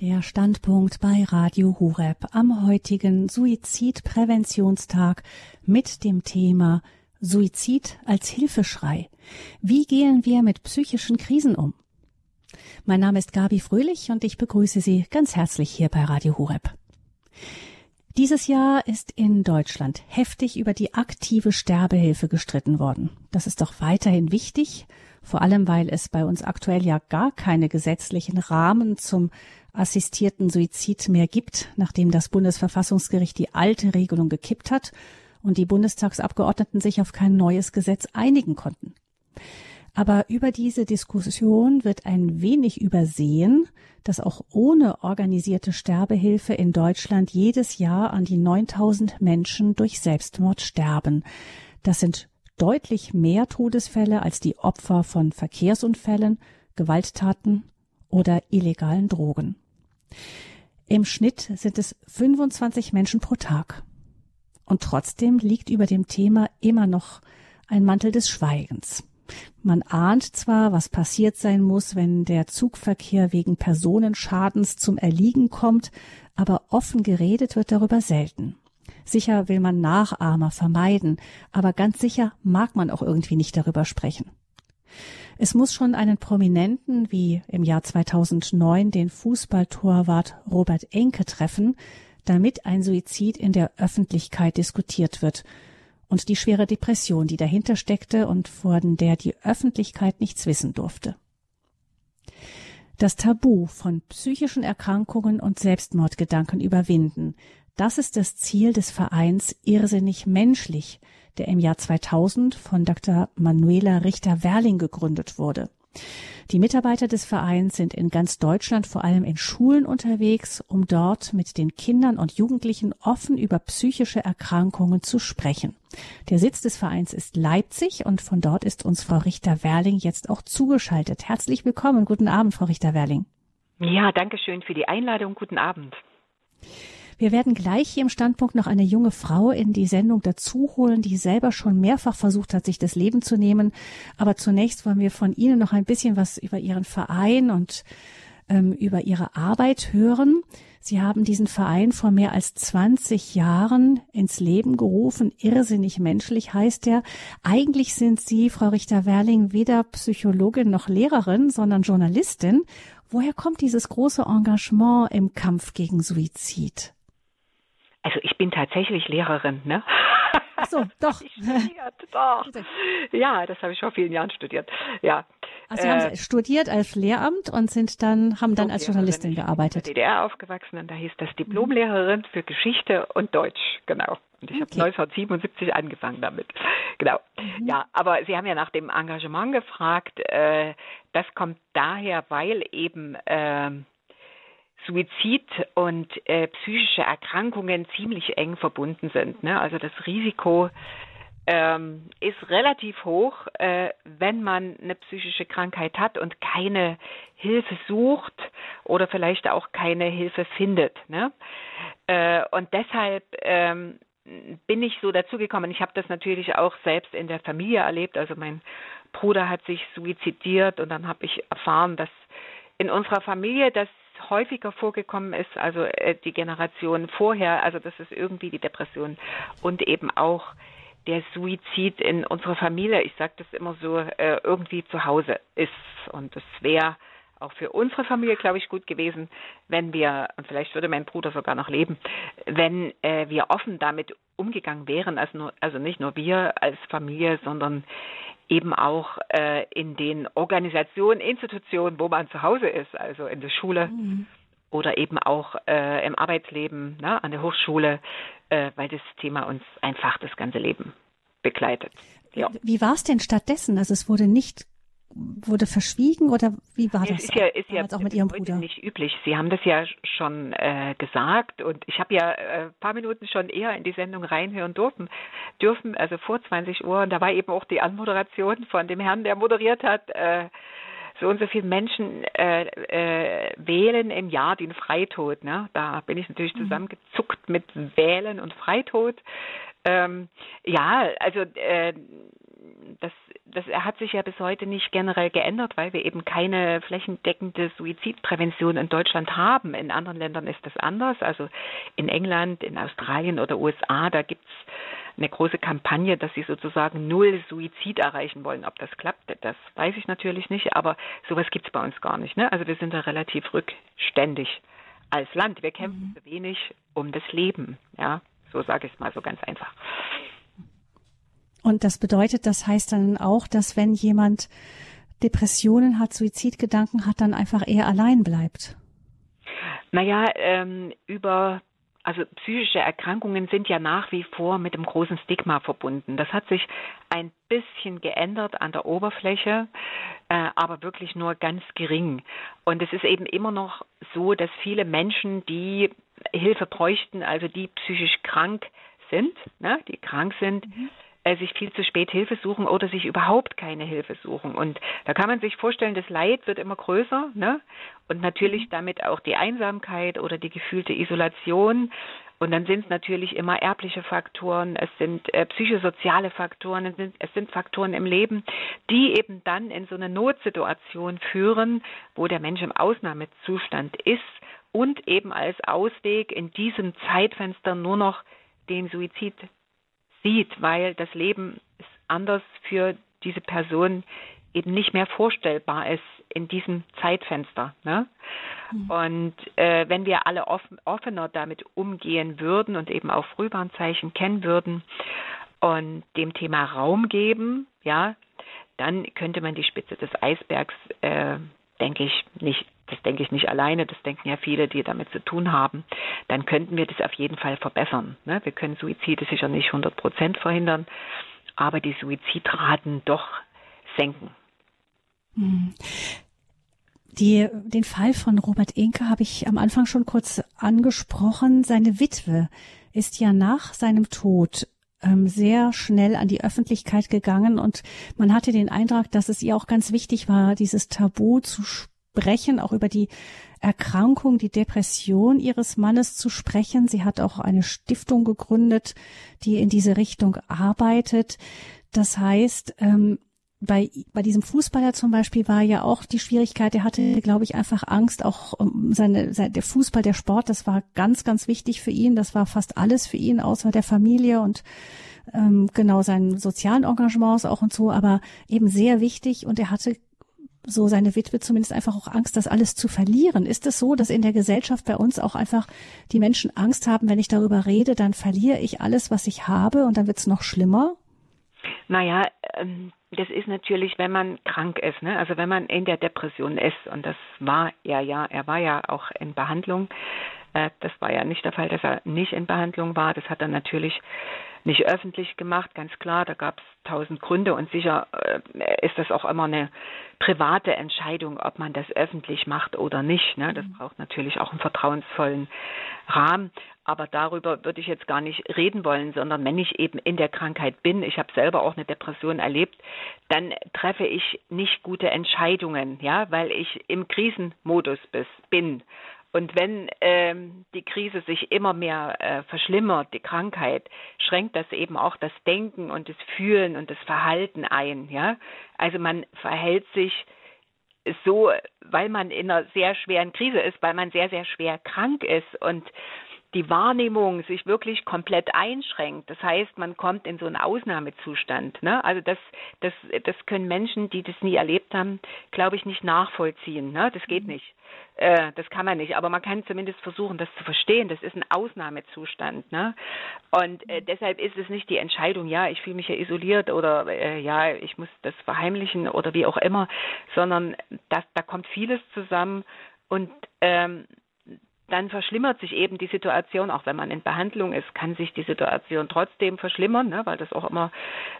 Der Standpunkt bei Radio Hureb am heutigen Suizidpräventionstag mit dem Thema Suizid als Hilfeschrei. Wie gehen wir mit psychischen Krisen um? Mein Name ist Gabi Fröhlich und ich begrüße Sie ganz herzlich hier bei Radio Hureb. Dieses Jahr ist in Deutschland heftig über die aktive Sterbehilfe gestritten worden. Das ist doch weiterhin wichtig, vor allem weil es bei uns aktuell ja gar keine gesetzlichen Rahmen zum assistierten Suizid mehr gibt, nachdem das Bundesverfassungsgericht die alte Regelung gekippt hat und die Bundestagsabgeordneten sich auf kein neues Gesetz einigen konnten. Aber über diese Diskussion wird ein wenig übersehen, dass auch ohne organisierte Sterbehilfe in Deutschland jedes Jahr an die 9000 Menschen durch Selbstmord sterben. Das sind deutlich mehr Todesfälle als die Opfer von Verkehrsunfällen, Gewalttaten oder illegalen Drogen. Im Schnitt sind es 25 Menschen pro Tag. Und trotzdem liegt über dem Thema immer noch ein Mantel des Schweigens. Man ahnt zwar, was passiert sein muss, wenn der Zugverkehr wegen Personenschadens zum Erliegen kommt, aber offen geredet wird darüber selten. Sicher will man Nachahmer vermeiden, aber ganz sicher mag man auch irgendwie nicht darüber sprechen. Es muss schon einen Prominenten wie im Jahr 2009 den Fußballtorwart Robert Enke treffen, damit ein Suizid in der Öffentlichkeit diskutiert wird und die schwere Depression, die dahinter steckte und von der die Öffentlichkeit nichts wissen durfte. Das Tabu von psychischen Erkrankungen und Selbstmordgedanken überwinden, das ist das Ziel des Vereins Irrsinnig Menschlich, der im Jahr 2000 von Dr. Manuela Richter-Werling gegründet wurde. Die Mitarbeiter des Vereins sind in ganz Deutschland vor allem in Schulen unterwegs, um dort mit den Kindern und Jugendlichen offen über psychische Erkrankungen zu sprechen. Der Sitz des Vereins ist Leipzig und von dort ist uns Frau Richter-Werling jetzt auch zugeschaltet. Herzlich willkommen. Guten Abend, Frau Richter-Werling. Ja, danke schön für die Einladung. Guten Abend. Wir werden gleich hier im Standpunkt noch eine junge Frau in die Sendung dazu holen, die selber schon mehrfach versucht hat, sich das Leben zu nehmen. Aber zunächst wollen wir von Ihnen noch ein bisschen was über Ihren Verein und ähm, über Ihre Arbeit hören. Sie haben diesen Verein vor mehr als 20 Jahren ins Leben gerufen. Irrsinnig menschlich heißt er. Eigentlich sind Sie, Frau Richter-Werling, weder Psychologin noch Lehrerin, sondern Journalistin. Woher kommt dieses große Engagement im Kampf gegen Suizid? Also ich bin tatsächlich Lehrerin, ne? Ach so, doch. studiert, doch. Ja, das habe ich vor vielen Jahren studiert. Ja. Also Sie äh, haben studiert als Lehramt und sind dann haben dann als Journalistin gearbeitet. Ich bin in der DDR aufgewachsen und da hieß das Diplomlehrerin für Geschichte und Deutsch, genau. Und ich okay. habe 1977 angefangen damit. Genau. Mhm. Ja, aber Sie haben ja nach dem Engagement gefragt. Äh, das kommt daher, weil eben äh, Suizid und äh, psychische Erkrankungen ziemlich eng verbunden sind. Ne? Also das Risiko ähm, ist relativ hoch, äh, wenn man eine psychische Krankheit hat und keine Hilfe sucht oder vielleicht auch keine Hilfe findet. Ne? Äh, und deshalb ähm, bin ich so dazugekommen. Ich habe das natürlich auch selbst in der Familie erlebt. Also mein Bruder hat sich suizidiert und dann habe ich erfahren, dass in unserer Familie das häufiger vorgekommen ist, also äh, die Generation vorher, also das ist irgendwie die Depression und eben auch der Suizid in unserer Familie, ich sage das immer so, äh, irgendwie zu Hause ist. Und es wäre auch für unsere Familie, glaube ich, gut gewesen, wenn wir, und vielleicht würde mein Bruder sogar noch leben, wenn äh, wir offen damit umgegangen wären, also, nur, also nicht nur wir als Familie, sondern eben auch äh, in den Organisationen, Institutionen, wo man zu Hause ist, also in der Schule mhm. oder eben auch äh, im Arbeitsleben, ne, an der Hochschule, äh, weil das Thema uns einfach das ganze Leben begleitet. Ja. Wie war es denn stattdessen? Also es wurde nicht wurde verschwiegen oder wie war das? Ist ja, ist ja auch mit Ihrem Bruder nicht üblich. Sie haben das ja schon äh, gesagt und ich habe ja äh, ein paar Minuten schon eher in die Sendung reinhören dürfen, dürfen, also vor 20 Uhr und da war eben auch die Anmoderation von dem Herrn, der moderiert hat. Äh, so und so viele Menschen äh, äh, wählen im Jahr den Freitod. Ne? Da bin ich natürlich mhm. zusammengezuckt mit Wählen und Freitod. Ähm, ja, also äh, das, das hat sich ja bis heute nicht generell geändert, weil wir eben keine flächendeckende Suizidprävention in Deutschland haben. In anderen Ländern ist das anders. Also in England, in Australien oder USA, da gibt's eine große Kampagne, dass sie sozusagen null Suizid erreichen wollen. Ob das klappt, das weiß ich natürlich nicht, aber sowas gibt's bei uns gar nicht. Ne? Also wir sind da relativ rückständig als Land. Wir kämpfen mhm. wenig um das Leben. Ja, so sage ich es mal so ganz einfach. Und das bedeutet, das heißt dann auch, dass wenn jemand Depressionen hat, Suizidgedanken hat, dann einfach eher allein bleibt. Naja, ähm, über also psychische Erkrankungen sind ja nach wie vor mit dem großen Stigma verbunden. Das hat sich ein bisschen geändert an der Oberfläche, äh, aber wirklich nur ganz gering. Und es ist eben immer noch so, dass viele Menschen, die Hilfe bräuchten, also die psychisch krank sind, ne, die krank sind, mhm sich viel zu spät Hilfe suchen oder sich überhaupt keine Hilfe suchen. Und da kann man sich vorstellen, das Leid wird immer größer, ne? Und natürlich mhm. damit auch die Einsamkeit oder die gefühlte Isolation. Und dann sind es natürlich immer erbliche Faktoren, es sind äh, psychosoziale Faktoren, es sind, es sind Faktoren im Leben, die eben dann in so eine Notsituation führen, wo der Mensch im Ausnahmezustand ist und eben als Ausweg in diesem Zeitfenster nur noch den Suizid sieht, weil das Leben ist anders für diese Person eben nicht mehr vorstellbar ist in diesem Zeitfenster. Ne? Mhm. Und äh, wenn wir alle offen, offener damit umgehen würden und eben auch Frühwarnzeichen kennen würden und dem Thema Raum geben, ja, dann könnte man die Spitze des Eisbergs, äh, denke ich, nicht das denke ich nicht alleine, das denken ja viele, die damit zu tun haben, dann könnten wir das auf jeden Fall verbessern. Ne? Wir können Suizide sicher nicht 100 Prozent verhindern, aber die Suizidraten doch senken. Hm. Die, den Fall von Robert Inke habe ich am Anfang schon kurz angesprochen. Seine Witwe ist ja nach seinem Tod ähm, sehr schnell an die Öffentlichkeit gegangen und man hatte den Eindruck, dass es ihr auch ganz wichtig war, dieses Tabu zu sprechen, auch über die Erkrankung, die Depression ihres Mannes zu sprechen. Sie hat auch eine Stiftung gegründet, die in diese Richtung arbeitet. Das heißt, ähm, bei, bei diesem Fußballer zum Beispiel war ja auch die Schwierigkeit, er hatte, glaube ich, einfach Angst, auch um seine, seine, der Fußball, der Sport, das war ganz, ganz wichtig für ihn. Das war fast alles für ihn, außer der Familie und ähm, genau seinen sozialen Engagements auch und so, aber eben sehr wichtig. Und er hatte so seine Witwe zumindest einfach auch Angst, das alles zu verlieren. Ist es so, dass in der Gesellschaft bei uns auch einfach die Menschen Angst haben, wenn ich darüber rede, dann verliere ich alles, was ich habe und dann wird es noch schlimmer? Naja, ähm, das ist natürlich, wenn man krank ist, ne? also wenn man in der Depression ist und das war er ja, er war ja auch in Behandlung. Äh, das war ja nicht der Fall, dass er nicht in Behandlung war. Das hat er natürlich nicht öffentlich gemacht, ganz klar. Da gab es tausend Gründe und sicher äh, ist das auch immer eine private Entscheidung, ob man das öffentlich macht oder nicht. Ne? Das mhm. braucht natürlich auch einen vertrauensvollen Rahmen. Aber darüber würde ich jetzt gar nicht reden wollen, sondern wenn ich eben in der Krankheit bin, ich habe selber auch eine Depression erlebt, dann treffe ich nicht gute Entscheidungen, ja, weil ich im Krisenmodus bis, bin. Und wenn ähm, die Krise sich immer mehr äh, verschlimmert, die Krankheit, schränkt das eben auch das Denken und das Fühlen und das Verhalten ein. Ja, also man verhält sich so, weil man in einer sehr schweren Krise ist, weil man sehr sehr schwer krank ist und die Wahrnehmung sich wirklich komplett einschränkt. Das heißt, man kommt in so einen Ausnahmezustand. Ne? Also das, das, das können Menschen, die das nie erlebt haben, glaube ich, nicht nachvollziehen. Ne? Das geht mhm. nicht. Äh, das kann man nicht. Aber man kann zumindest versuchen, das zu verstehen. Das ist ein Ausnahmezustand. Ne? Und äh, deshalb ist es nicht die Entscheidung, ja, ich fühle mich ja isoliert oder äh, ja, ich muss das verheimlichen oder wie auch immer, sondern das, da kommt vieles zusammen. Und ähm, dann verschlimmert sich eben die Situation, auch wenn man in Behandlung ist, kann sich die Situation trotzdem verschlimmern, ne, weil das auch immer,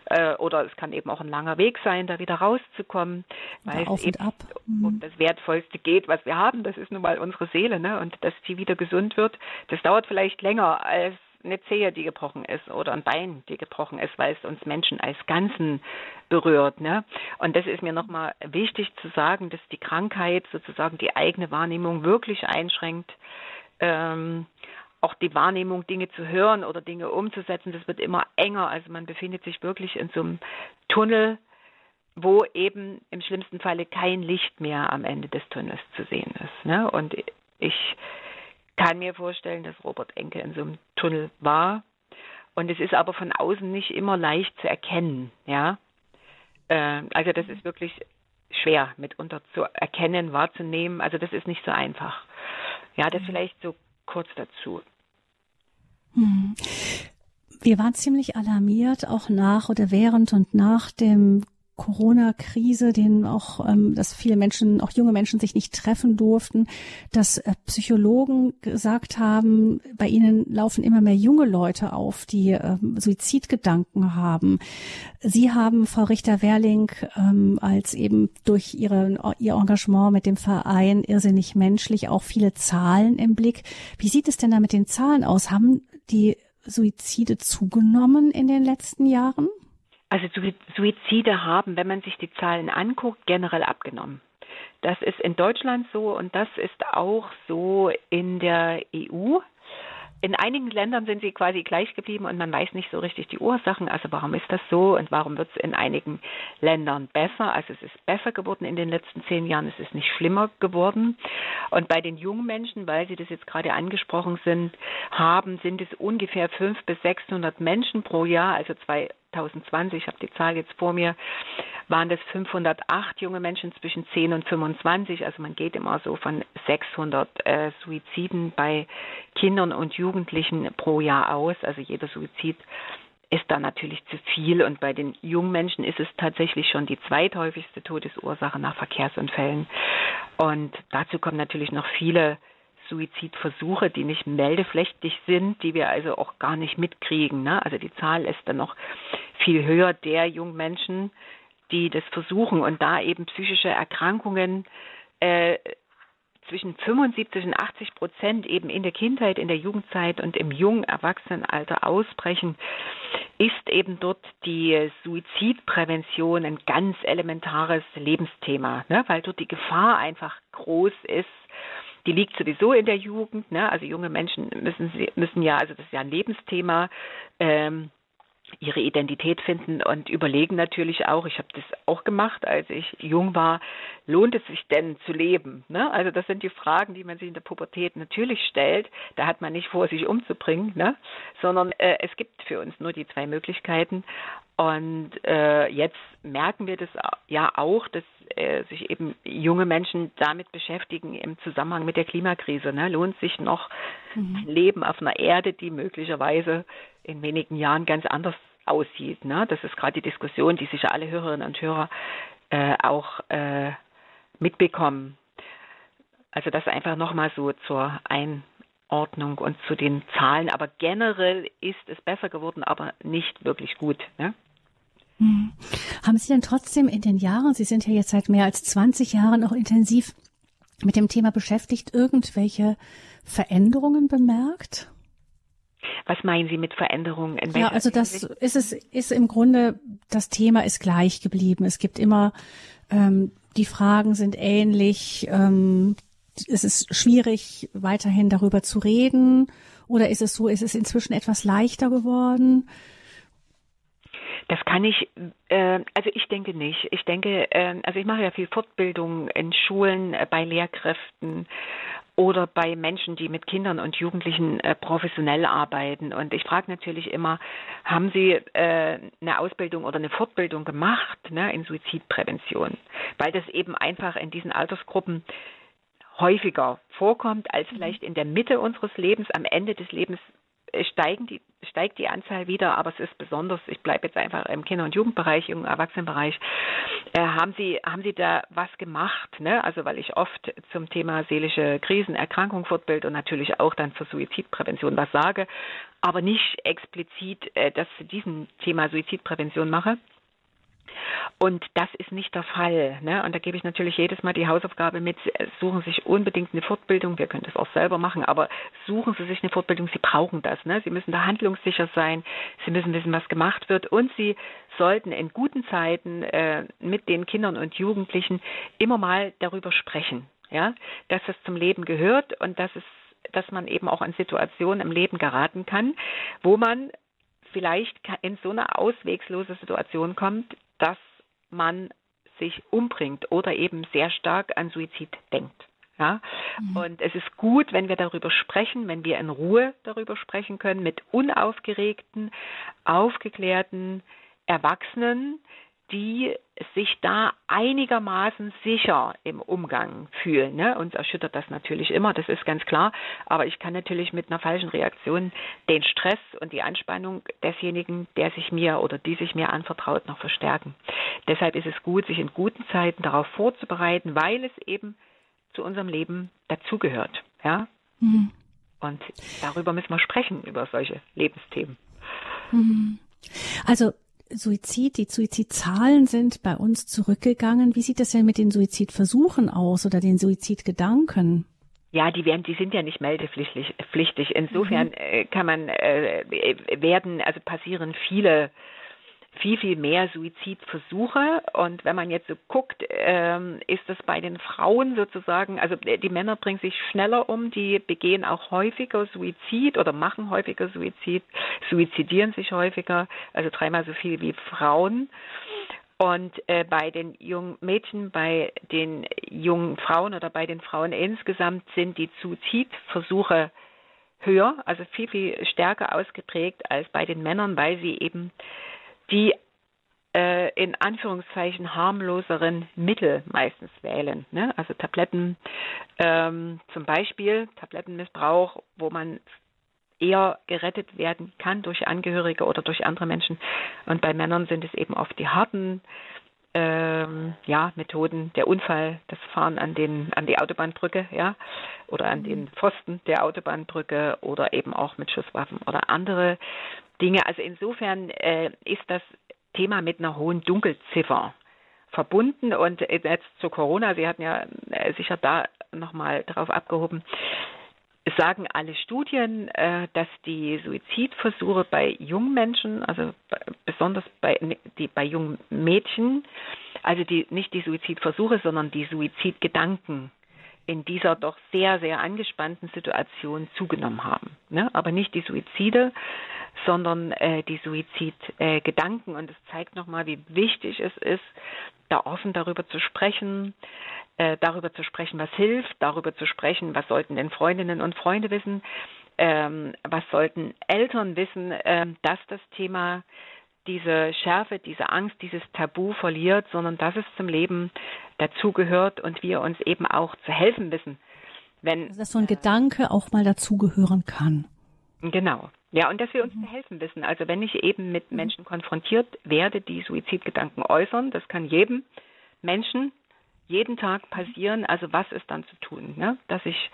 äh, oder es kann eben auch ein langer Weg sein, da wieder rauszukommen, weil es eben mhm. um das Wertvollste geht, was wir haben, das ist nun mal unsere Seele, ne, und dass die wieder gesund wird, das dauert vielleicht länger als eine Zehe, die gebrochen ist oder ein Bein, die gebrochen ist, weil es uns Menschen als Ganzen berührt. Ne? Und das ist mir nochmal wichtig zu sagen, dass die Krankheit sozusagen die eigene Wahrnehmung wirklich einschränkt. Ähm, auch die Wahrnehmung, Dinge zu hören oder Dinge umzusetzen, das wird immer enger. Also man befindet sich wirklich in so einem Tunnel, wo eben im schlimmsten Falle kein Licht mehr am Ende des Tunnels zu sehen ist. Ne? Und ich kann mir vorstellen, dass Robert Enke in so einem Tunnel war. Und es ist aber von außen nicht immer leicht zu erkennen. Ja, äh, also das ist wirklich schwer mitunter zu erkennen, wahrzunehmen. Also das ist nicht so einfach. Ja, das vielleicht so kurz dazu. Hm. Wir waren ziemlich alarmiert, auch nach oder während und nach dem Corona-Krise, denen auch, ähm, dass viele Menschen, auch junge Menschen sich nicht treffen durften, dass äh, Psychologen gesagt haben, bei ihnen laufen immer mehr junge Leute auf, die äh, Suizidgedanken haben. Sie haben, Frau Richter-Werling, ähm, als eben durch ihre, ihr Engagement mit dem Verein Irrsinnig Menschlich auch viele Zahlen im Blick. Wie sieht es denn da mit den Zahlen aus? Haben die Suizide zugenommen in den letzten Jahren? Also Suizide haben, wenn man sich die Zahlen anguckt, generell abgenommen. Das ist in Deutschland so und das ist auch so in der EU. In einigen Ländern sind sie quasi gleich geblieben und man weiß nicht so richtig die Ursachen. Also warum ist das so und warum wird es in einigen Ländern besser? Also es ist besser geworden in den letzten zehn Jahren, es ist nicht schlimmer geworden. Und bei den jungen Menschen, weil Sie das jetzt gerade angesprochen sind, haben, sind es ungefähr fünf bis 600 Menschen pro Jahr, also zwei 2020, ich habe die Zahl jetzt vor mir, waren das 508 junge Menschen zwischen 10 und 25. Also man geht immer so von 600 äh, Suiziden bei Kindern und Jugendlichen pro Jahr aus. Also jeder Suizid ist da natürlich zu viel. Und bei den jungen Menschen ist es tatsächlich schon die zweithäufigste Todesursache nach Verkehrsunfällen. Und dazu kommen natürlich noch viele Suizidversuche, die nicht meldepflichtig sind, die wir also auch gar nicht mitkriegen. Ne? Also die Zahl ist dann noch viel höher der jungen Menschen, die das versuchen und da eben psychische Erkrankungen äh, zwischen 75 und 80 Prozent eben in der Kindheit, in der Jugendzeit und im jungen Erwachsenenalter ausbrechen, ist eben dort die Suizidprävention ein ganz elementares Lebensthema, ne? weil dort die Gefahr einfach groß ist, die liegt sowieso in der Jugend. Ne? Also junge Menschen müssen müssen ja, also das ist ja ein Lebensthema. Ähm, ihre Identität finden und überlegen natürlich auch, ich habe das auch gemacht, als ich jung war, lohnt es sich denn zu leben? Ne? Also das sind die Fragen, die man sich in der Pubertät natürlich stellt. Da hat man nicht vor, sich umzubringen, ne? sondern äh, es gibt für uns nur die zwei Möglichkeiten. Und äh, jetzt merken wir das ja auch, dass äh, sich eben junge Menschen damit beschäftigen im Zusammenhang mit der Klimakrise. Ne? Lohnt sich noch mhm. ein Leben auf einer Erde, die möglicherweise in wenigen Jahren ganz anders aussieht. Ne? Das ist gerade die Diskussion, die sicher alle Hörerinnen und Hörer äh, auch äh, mitbekommen. Also das einfach nochmal so zur Einordnung und zu den Zahlen. Aber generell ist es besser geworden, aber nicht wirklich gut. Ne? Hm. Haben Sie denn trotzdem in den Jahren, Sie sind ja jetzt seit mehr als 20 Jahren auch intensiv mit dem Thema beschäftigt, irgendwelche Veränderungen bemerkt? Was meinen Sie mit Veränderungen? ja, also das ist es ist im Grunde das Thema ist gleich geblieben. Es gibt immer ähm, die Fragen sind ähnlich. Ähm, es ist schwierig weiterhin darüber zu reden oder ist es so? Ist es inzwischen etwas leichter geworden? Das kann ich, äh, also ich denke nicht. Ich denke, äh, also ich mache ja viel Fortbildung in Schulen, äh, bei Lehrkräften oder bei Menschen, die mit Kindern und Jugendlichen äh, professionell arbeiten. Und ich frage natürlich immer, haben Sie äh, eine Ausbildung oder eine Fortbildung gemacht ne, in Suizidprävention? Weil das eben einfach in diesen Altersgruppen häufiger vorkommt als mhm. vielleicht in der Mitte unseres Lebens, am Ende des Lebens steigen die, steigt die Anzahl wieder, aber es ist besonders, ich bleibe jetzt einfach im Kinder- und Jugendbereich, im Erwachsenenbereich. Äh, haben Sie, haben Sie da was gemacht? Ne? Also weil ich oft zum Thema seelische Krisen, Erkrankung, Fortbild und natürlich auch dann zur Suizidprävention was sage, aber nicht explizit, äh, dass ich diesem Thema Suizidprävention mache. Und das ist nicht der Fall. Ne? Und da gebe ich natürlich jedes Mal die Hausaufgabe mit, suchen Sie sich unbedingt eine Fortbildung. Wir können das auch selber machen, aber suchen Sie sich eine Fortbildung. Sie brauchen das. Ne? Sie müssen da handlungssicher sein. Sie müssen wissen, was gemacht wird. Und Sie sollten in guten Zeiten äh, mit den Kindern und Jugendlichen immer mal darüber sprechen. Ja, dass das zum Leben gehört und dass es dass man eben auch in Situationen im Leben geraten kann, wo man vielleicht in so eine auswegslose Situation kommt, dass man sich umbringt oder eben sehr stark an Suizid denkt. Ja? Mhm. Und es ist gut, wenn wir darüber sprechen, wenn wir in Ruhe darüber sprechen können, mit unaufgeregten, aufgeklärten Erwachsenen, die sich da einigermaßen sicher im Umgang fühlen. Ne? Uns erschüttert das natürlich immer, das ist ganz klar. Aber ich kann natürlich mit einer falschen Reaktion den Stress und die Anspannung desjenigen, der sich mir oder die sich mir anvertraut, noch verstärken. Deshalb ist es gut, sich in guten Zeiten darauf vorzubereiten, weil es eben zu unserem Leben dazugehört. Ja? Mhm. Und darüber müssen wir sprechen, über solche Lebensthemen. Mhm. Also Suizid, die Suizidzahlen sind bei uns zurückgegangen. Wie sieht es denn mit den Suizidversuchen aus oder den Suizidgedanken? Ja, die werden, die sind ja nicht meldepflichtig. Insofern mhm. äh, kann man äh, werden, also passieren viele viel, viel mehr Suizidversuche. Und wenn man jetzt so guckt, ähm, ist das bei den Frauen sozusagen, also die Männer bringen sich schneller um, die begehen auch häufiger Suizid oder machen häufiger Suizid, suizidieren sich häufiger, also dreimal so viel wie Frauen. Und äh, bei den jungen Mädchen, bei den jungen Frauen oder bei den Frauen insgesamt sind die Suizidversuche höher, also viel, viel stärker ausgeprägt als bei den Männern, weil sie eben die äh, in Anführungszeichen harmloseren Mittel meistens wählen. Ne? Also Tabletten ähm, zum Beispiel, Tablettenmissbrauch, wo man eher gerettet werden kann durch Angehörige oder durch andere Menschen. Und bei Männern sind es eben oft die harten ähm, ja, Methoden, der Unfall, das Fahren an den an die Autobahnbrücke, ja, oder an den Pfosten der Autobahnbrücke oder eben auch mit Schusswaffen oder andere Dinge. Also insofern äh, ist das Thema mit einer hohen Dunkelziffer verbunden. Und jetzt zu Corona, Sie hatten ja äh, sicher da nochmal drauf abgehoben, sagen alle Studien, äh, dass die Suizidversuche bei jungen Menschen, also besonders bei, die, bei jungen Mädchen, also die, nicht die Suizidversuche, sondern die Suizidgedanken in dieser doch sehr, sehr angespannten Situation zugenommen haben. Ne? Aber nicht die Suizide, sondern äh, die Suizidgedanken. Äh, und es zeigt nochmal, wie wichtig es ist, da offen darüber zu sprechen, äh, darüber zu sprechen, was hilft, darüber zu sprechen, was sollten denn Freundinnen und Freunde wissen, ähm, was sollten Eltern wissen, äh, dass das Thema diese Schärfe, diese Angst, dieses Tabu verliert, sondern dass es zum Leben dazugehört und wir uns eben auch zu helfen wissen. Wenn, also, dass so ein äh, Gedanke auch mal dazugehören kann. Genau. Ja, und dass wir uns mhm. zu helfen wissen. Also wenn ich eben mit mhm. Menschen konfrontiert werde, die Suizidgedanken äußern, das kann jedem Menschen jeden Tag passieren. Also was ist dann zu tun, ne? dass ich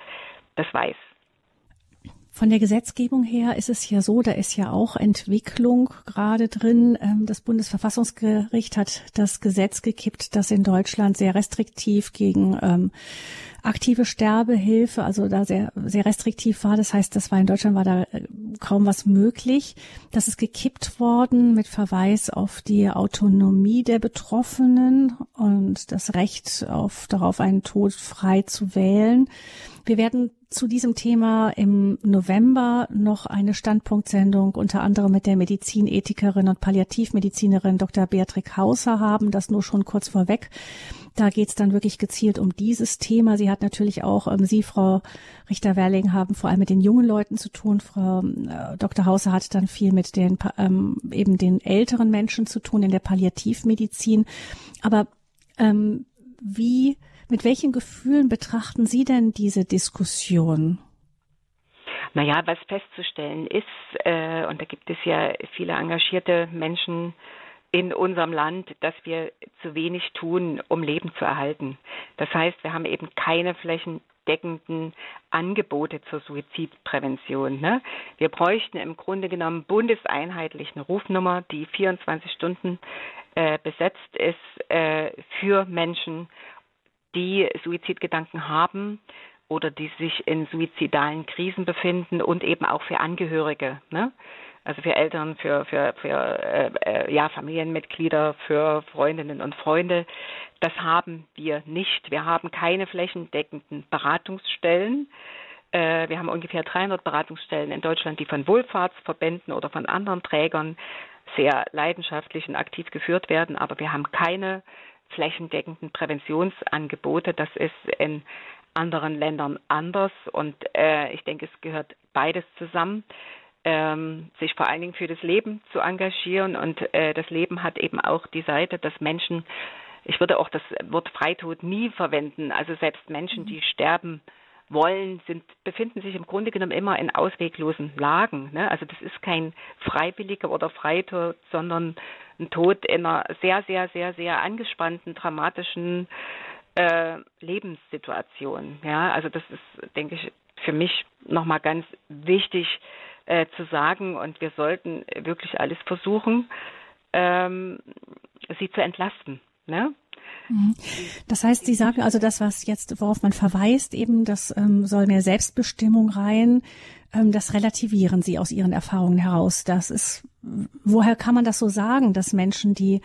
das weiß. Von der Gesetzgebung her ist es ja so, da ist ja auch Entwicklung gerade drin. Ähm, das Bundesverfassungsgericht hat das Gesetz gekippt, das in Deutschland sehr restriktiv gegen ähm, aktive Sterbehilfe, also da sehr, sehr restriktiv war. Das heißt, das war in Deutschland war da äh, kaum was möglich. Das ist gekippt worden mit Verweis auf die Autonomie der Betroffenen und das Recht auf, darauf einen Tod frei zu wählen. Wir werden zu diesem Thema im November noch eine Standpunktsendung unter anderem mit der Medizinethikerin und Palliativmedizinerin Dr. Beatrix Hauser haben. Das nur schon kurz vorweg. Da geht es dann wirklich gezielt um dieses Thema. Sie hat natürlich auch, ähm, Sie, Frau Richter-Werling, haben vor allem mit den jungen Leuten zu tun. Frau äh, Dr. Hauser hat dann viel mit den ähm, eben den älteren Menschen zu tun in der Palliativmedizin. Aber ähm, wie mit welchen Gefühlen betrachten Sie denn diese Diskussion? Naja, was festzustellen ist, äh, und da gibt es ja viele engagierte Menschen in unserem Land, dass wir zu wenig tun, um Leben zu erhalten. Das heißt, wir haben eben keine flächendeckenden Angebote zur Suizidprävention. Ne? Wir bräuchten im Grunde genommen bundeseinheitlich eine Rufnummer, die 24 Stunden äh, besetzt ist äh, für Menschen die Suizidgedanken haben oder die sich in suizidalen Krisen befinden und eben auch für Angehörige, ne? also für Eltern, für, für, für äh, äh, ja, Familienmitglieder, für Freundinnen und Freunde. Das haben wir nicht. Wir haben keine flächendeckenden Beratungsstellen. Äh, wir haben ungefähr 300 Beratungsstellen in Deutschland, die von Wohlfahrtsverbänden oder von anderen Trägern sehr leidenschaftlich und aktiv geführt werden, aber wir haben keine flächendeckenden Präventionsangebote. Das ist in anderen Ländern anders und äh, ich denke, es gehört beides zusammen. Ähm, sich vor allen Dingen für das Leben zu engagieren und äh, das Leben hat eben auch die Seite, dass Menschen, ich würde auch das Wort Freitod nie verwenden, also selbst Menschen, die sterben, wollen, sind, befinden sich im Grunde genommen immer in ausweglosen Lagen. Ne? Also das ist kein freiwilliger oder Freitod, sondern ein Tod in einer sehr, sehr, sehr, sehr angespannten, dramatischen äh, Lebenssituation. Ja, also das ist, denke ich, für mich nochmal ganz wichtig äh, zu sagen und wir sollten wirklich alles versuchen, ähm, sie zu entlasten. Ne? Mhm. Das heißt, Sie sagen also das, was jetzt, worauf man verweist, eben, das ähm, soll mehr Selbstbestimmung rein, ähm, das relativieren Sie aus Ihren Erfahrungen heraus. Das ist, woher kann man das so sagen, dass Menschen, die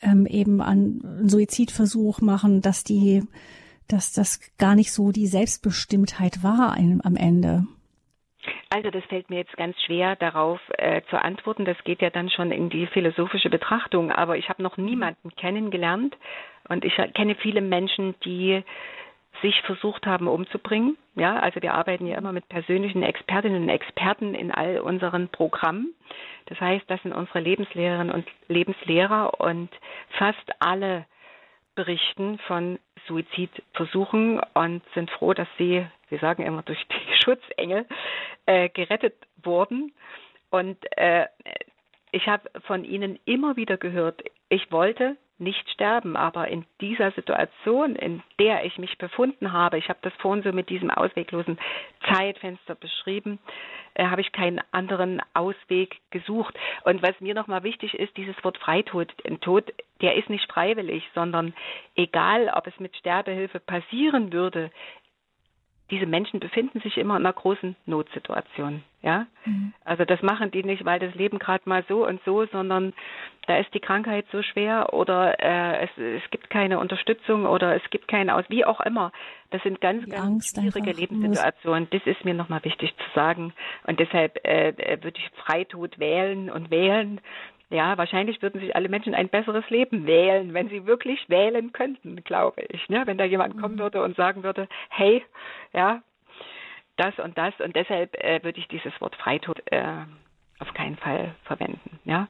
ähm, eben einen Suizidversuch machen, dass die, dass das gar nicht so die Selbstbestimmtheit war am Ende? Also das fällt mir jetzt ganz schwer darauf äh, zu antworten. Das geht ja dann schon in die philosophische Betrachtung. Aber ich habe noch niemanden kennengelernt und ich kenne viele Menschen, die sich versucht haben umzubringen. Ja, also wir arbeiten ja immer mit persönlichen Expertinnen und Experten in all unseren Programmen. Das heißt, das sind unsere Lebenslehrerinnen und Lebenslehrer und fast alle berichten von Suizidversuchen und sind froh, dass sie, wir sagen immer, durch die Schutzengel äh, gerettet wurden. Und äh, ich habe von ihnen immer wieder gehört, ich wollte nicht sterben. Aber in dieser Situation, in der ich mich befunden habe, ich habe das vorhin so mit diesem ausweglosen Zeitfenster beschrieben, äh, habe ich keinen anderen Ausweg gesucht. Und was mir nochmal wichtig ist, dieses Wort Freitod, ein Tod, der ist nicht freiwillig, sondern egal, ob es mit Sterbehilfe passieren würde, diese Menschen befinden sich immer in einer großen Notsituation. Ja, mhm. also das machen die nicht, weil das Leben gerade mal so und so, sondern da ist die Krankheit so schwer oder äh, es, es gibt keine Unterstützung oder es gibt keine Aus, wie auch immer. Das sind ganz, die ganz Angst schwierige Lebenssituationen. Das ist mir nochmal wichtig zu sagen. Und deshalb äh, würde ich Freitod wählen und wählen, ja, wahrscheinlich würden sich alle Menschen ein besseres Leben wählen, wenn sie wirklich wählen könnten, glaube ich. Ne? Wenn da jemand kommen mhm. würde und sagen würde, hey, ja, das und das und deshalb äh, würde ich dieses Wort Freitod äh, auf keinen Fall verwenden. Ja?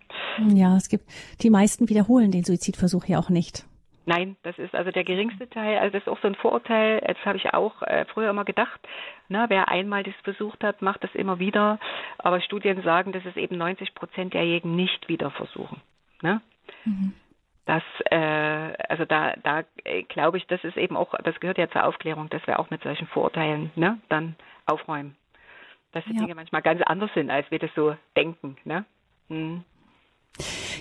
ja, es gibt die meisten wiederholen den Suizidversuch ja auch nicht. Nein, das ist also der geringste Teil. Also das ist auch so ein Vorurteil. Das habe ich auch äh, früher immer gedacht. Ne, wer einmal das versucht hat, macht das immer wieder. Aber Studien sagen, dass es eben 90 Prozent derjenigen nicht wieder versuchen. Ne? Mhm. Das, äh, also da, da äh, glaube ich, das ist eben auch, das gehört ja zur Aufklärung, dass wir auch mit solchen Vorurteilen ne, dann aufräumen. Dass die ja. Dinge manchmal ganz anders sind, als wir das so denken. Ne? Mhm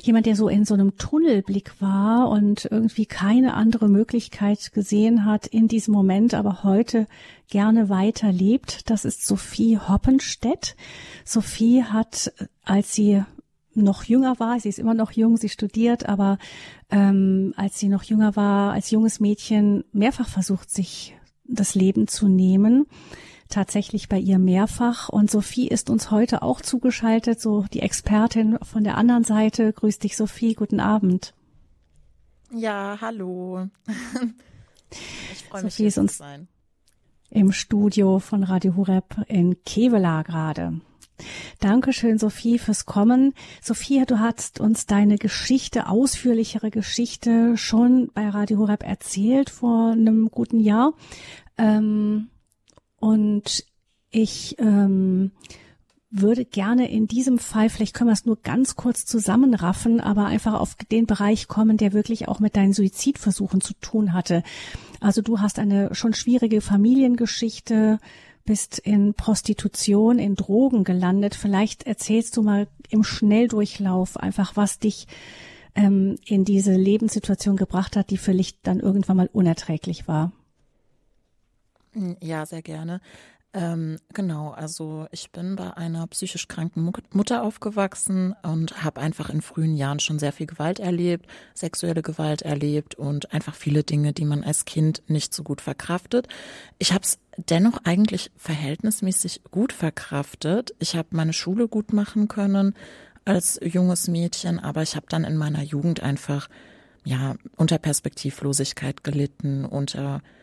jemand, der so in so einem Tunnelblick war und irgendwie keine andere Möglichkeit gesehen hat in diesem Moment, aber heute gerne weiterlebt. Das ist Sophie Hoppenstedt. Sophie hat, als sie noch jünger war, sie ist immer noch jung, sie studiert, aber ähm, als sie noch jünger war, als junges Mädchen mehrfach versucht, sich das Leben zu nehmen tatsächlich bei ihr mehrfach. Und Sophie ist uns heute auch zugeschaltet, so die Expertin von der anderen Seite. Grüß dich, Sophie. Guten Abend. Ja, hallo. Ich freue mich, Sophie ist uns sein. im Studio von Radio Hureb in Kevela gerade. Dankeschön, Sophie, fürs Kommen. Sophia, du hast uns deine Geschichte, ausführlichere Geschichte schon bei Radio Horeb erzählt vor einem guten Jahr. Ähm, und ich ähm, würde gerne in diesem Fall, vielleicht können wir es nur ganz kurz zusammenraffen, aber einfach auf den Bereich kommen, der wirklich auch mit deinen Suizidversuchen zu tun hatte. Also du hast eine schon schwierige Familiengeschichte, bist in Prostitution, in Drogen gelandet. Vielleicht erzählst du mal im Schnelldurchlauf einfach, was dich ähm, in diese Lebenssituation gebracht hat, die für dich dann irgendwann mal unerträglich war. Hm, ja, sehr gerne. Ähm, genau, also ich bin bei einer psychisch kranken Mutter aufgewachsen und habe einfach in frühen Jahren schon sehr viel Gewalt erlebt, sexuelle Gewalt erlebt und einfach viele Dinge, die man als Kind nicht so gut verkraftet. Ich habe es dennoch eigentlich verhältnismäßig gut verkraftet. Ich habe meine Schule gut machen können als junges Mädchen, aber ich habe dann in meiner Jugend einfach ja unter Perspektivlosigkeit gelitten, unter äh,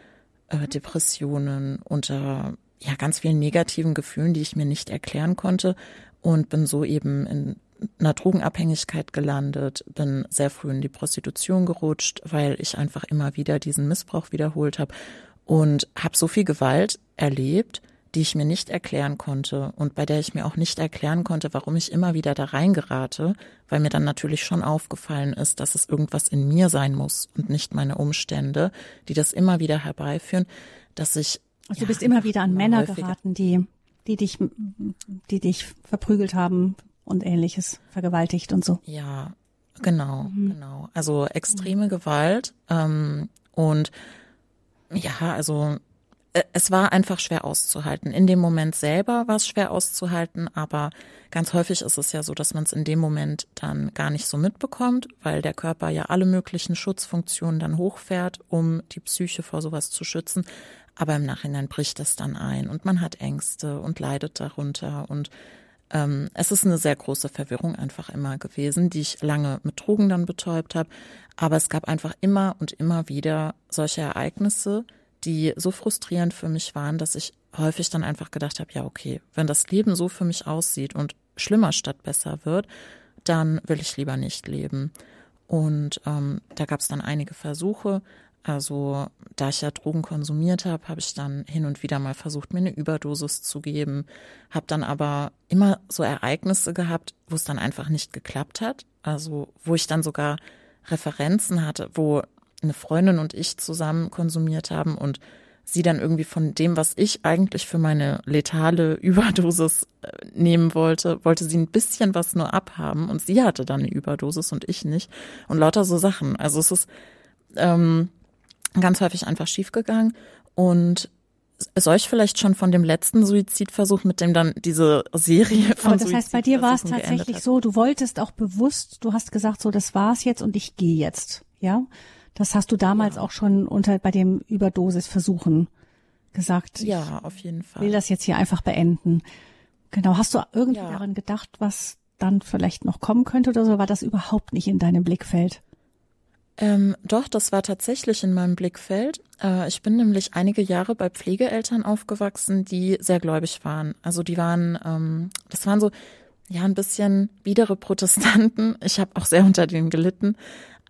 Depressionen, unter ja ganz vielen negativen Gefühlen, die ich mir nicht erklären konnte. Und bin so eben in einer Drogenabhängigkeit gelandet, bin sehr früh in die Prostitution gerutscht, weil ich einfach immer wieder diesen Missbrauch wiederholt habe. Und habe so viel Gewalt erlebt, die ich mir nicht erklären konnte und bei der ich mir auch nicht erklären konnte, warum ich immer wieder da reingerate, weil mir dann natürlich schon aufgefallen ist, dass es irgendwas in mir sein muss und nicht meine Umstände, die das immer wieder herbeiführen, dass ich also du bist immer wieder an Männer geraten, die, die dich, die dich verprügelt haben und ähnliches, vergewaltigt und so. Ja, genau, mhm. genau. Also extreme mhm. Gewalt ähm, und ja, also es war einfach schwer auszuhalten. In dem Moment selber war es schwer auszuhalten, aber ganz häufig ist es ja so, dass man es in dem Moment dann gar nicht so mitbekommt, weil der Körper ja alle möglichen Schutzfunktionen dann hochfährt, um die Psyche vor sowas zu schützen. Aber im Nachhinein bricht es dann ein und man hat Ängste und leidet darunter und ähm, es ist eine sehr große Verwirrung einfach immer gewesen, die ich lange mit Drogen dann betäubt habe. Aber es gab einfach immer und immer wieder solche Ereignisse, die so frustrierend für mich waren, dass ich häufig dann einfach gedacht habe, ja, okay, wenn das Leben so für mich aussieht und schlimmer statt besser wird, dann will ich lieber nicht leben. Und ähm, da gab es dann einige Versuche, also da ich ja Drogen konsumiert habe, habe ich dann hin und wieder mal versucht, mir eine Überdosis zu geben, habe dann aber immer so Ereignisse gehabt, wo es dann einfach nicht geklappt hat. Also wo ich dann sogar Referenzen hatte, wo eine Freundin und ich zusammen konsumiert haben und sie dann irgendwie von dem, was ich eigentlich für meine letale Überdosis äh, nehmen wollte, wollte sie ein bisschen was nur abhaben und sie hatte dann eine Überdosis und ich nicht und lauter so Sachen. Also es ist ähm, ganz häufig einfach schiefgegangen und ist euch vielleicht schon von dem letzten Suizidversuch, mit dem dann diese Serie von Aber das heißt, bei dir war es tatsächlich so, du wolltest auch bewusst, du hast gesagt, so, das war's jetzt und ich gehe jetzt, ja? Das hast du damals ja. auch schon unter bei dem Überdosisversuchen gesagt. Ja, auf jeden Fall. Will das jetzt hier einfach beenden. Genau. Hast du irgendwie ja. daran gedacht, was dann vielleicht noch kommen könnte oder so? War das überhaupt nicht in deinem Blickfeld? Ähm, doch, das war tatsächlich in meinem Blickfeld. Äh, ich bin nämlich einige Jahre bei Pflegeeltern aufgewachsen, die sehr gläubig waren. Also die waren, ähm, das waren so ja ein bisschen biedere Protestanten. Ich habe auch sehr unter denen gelitten.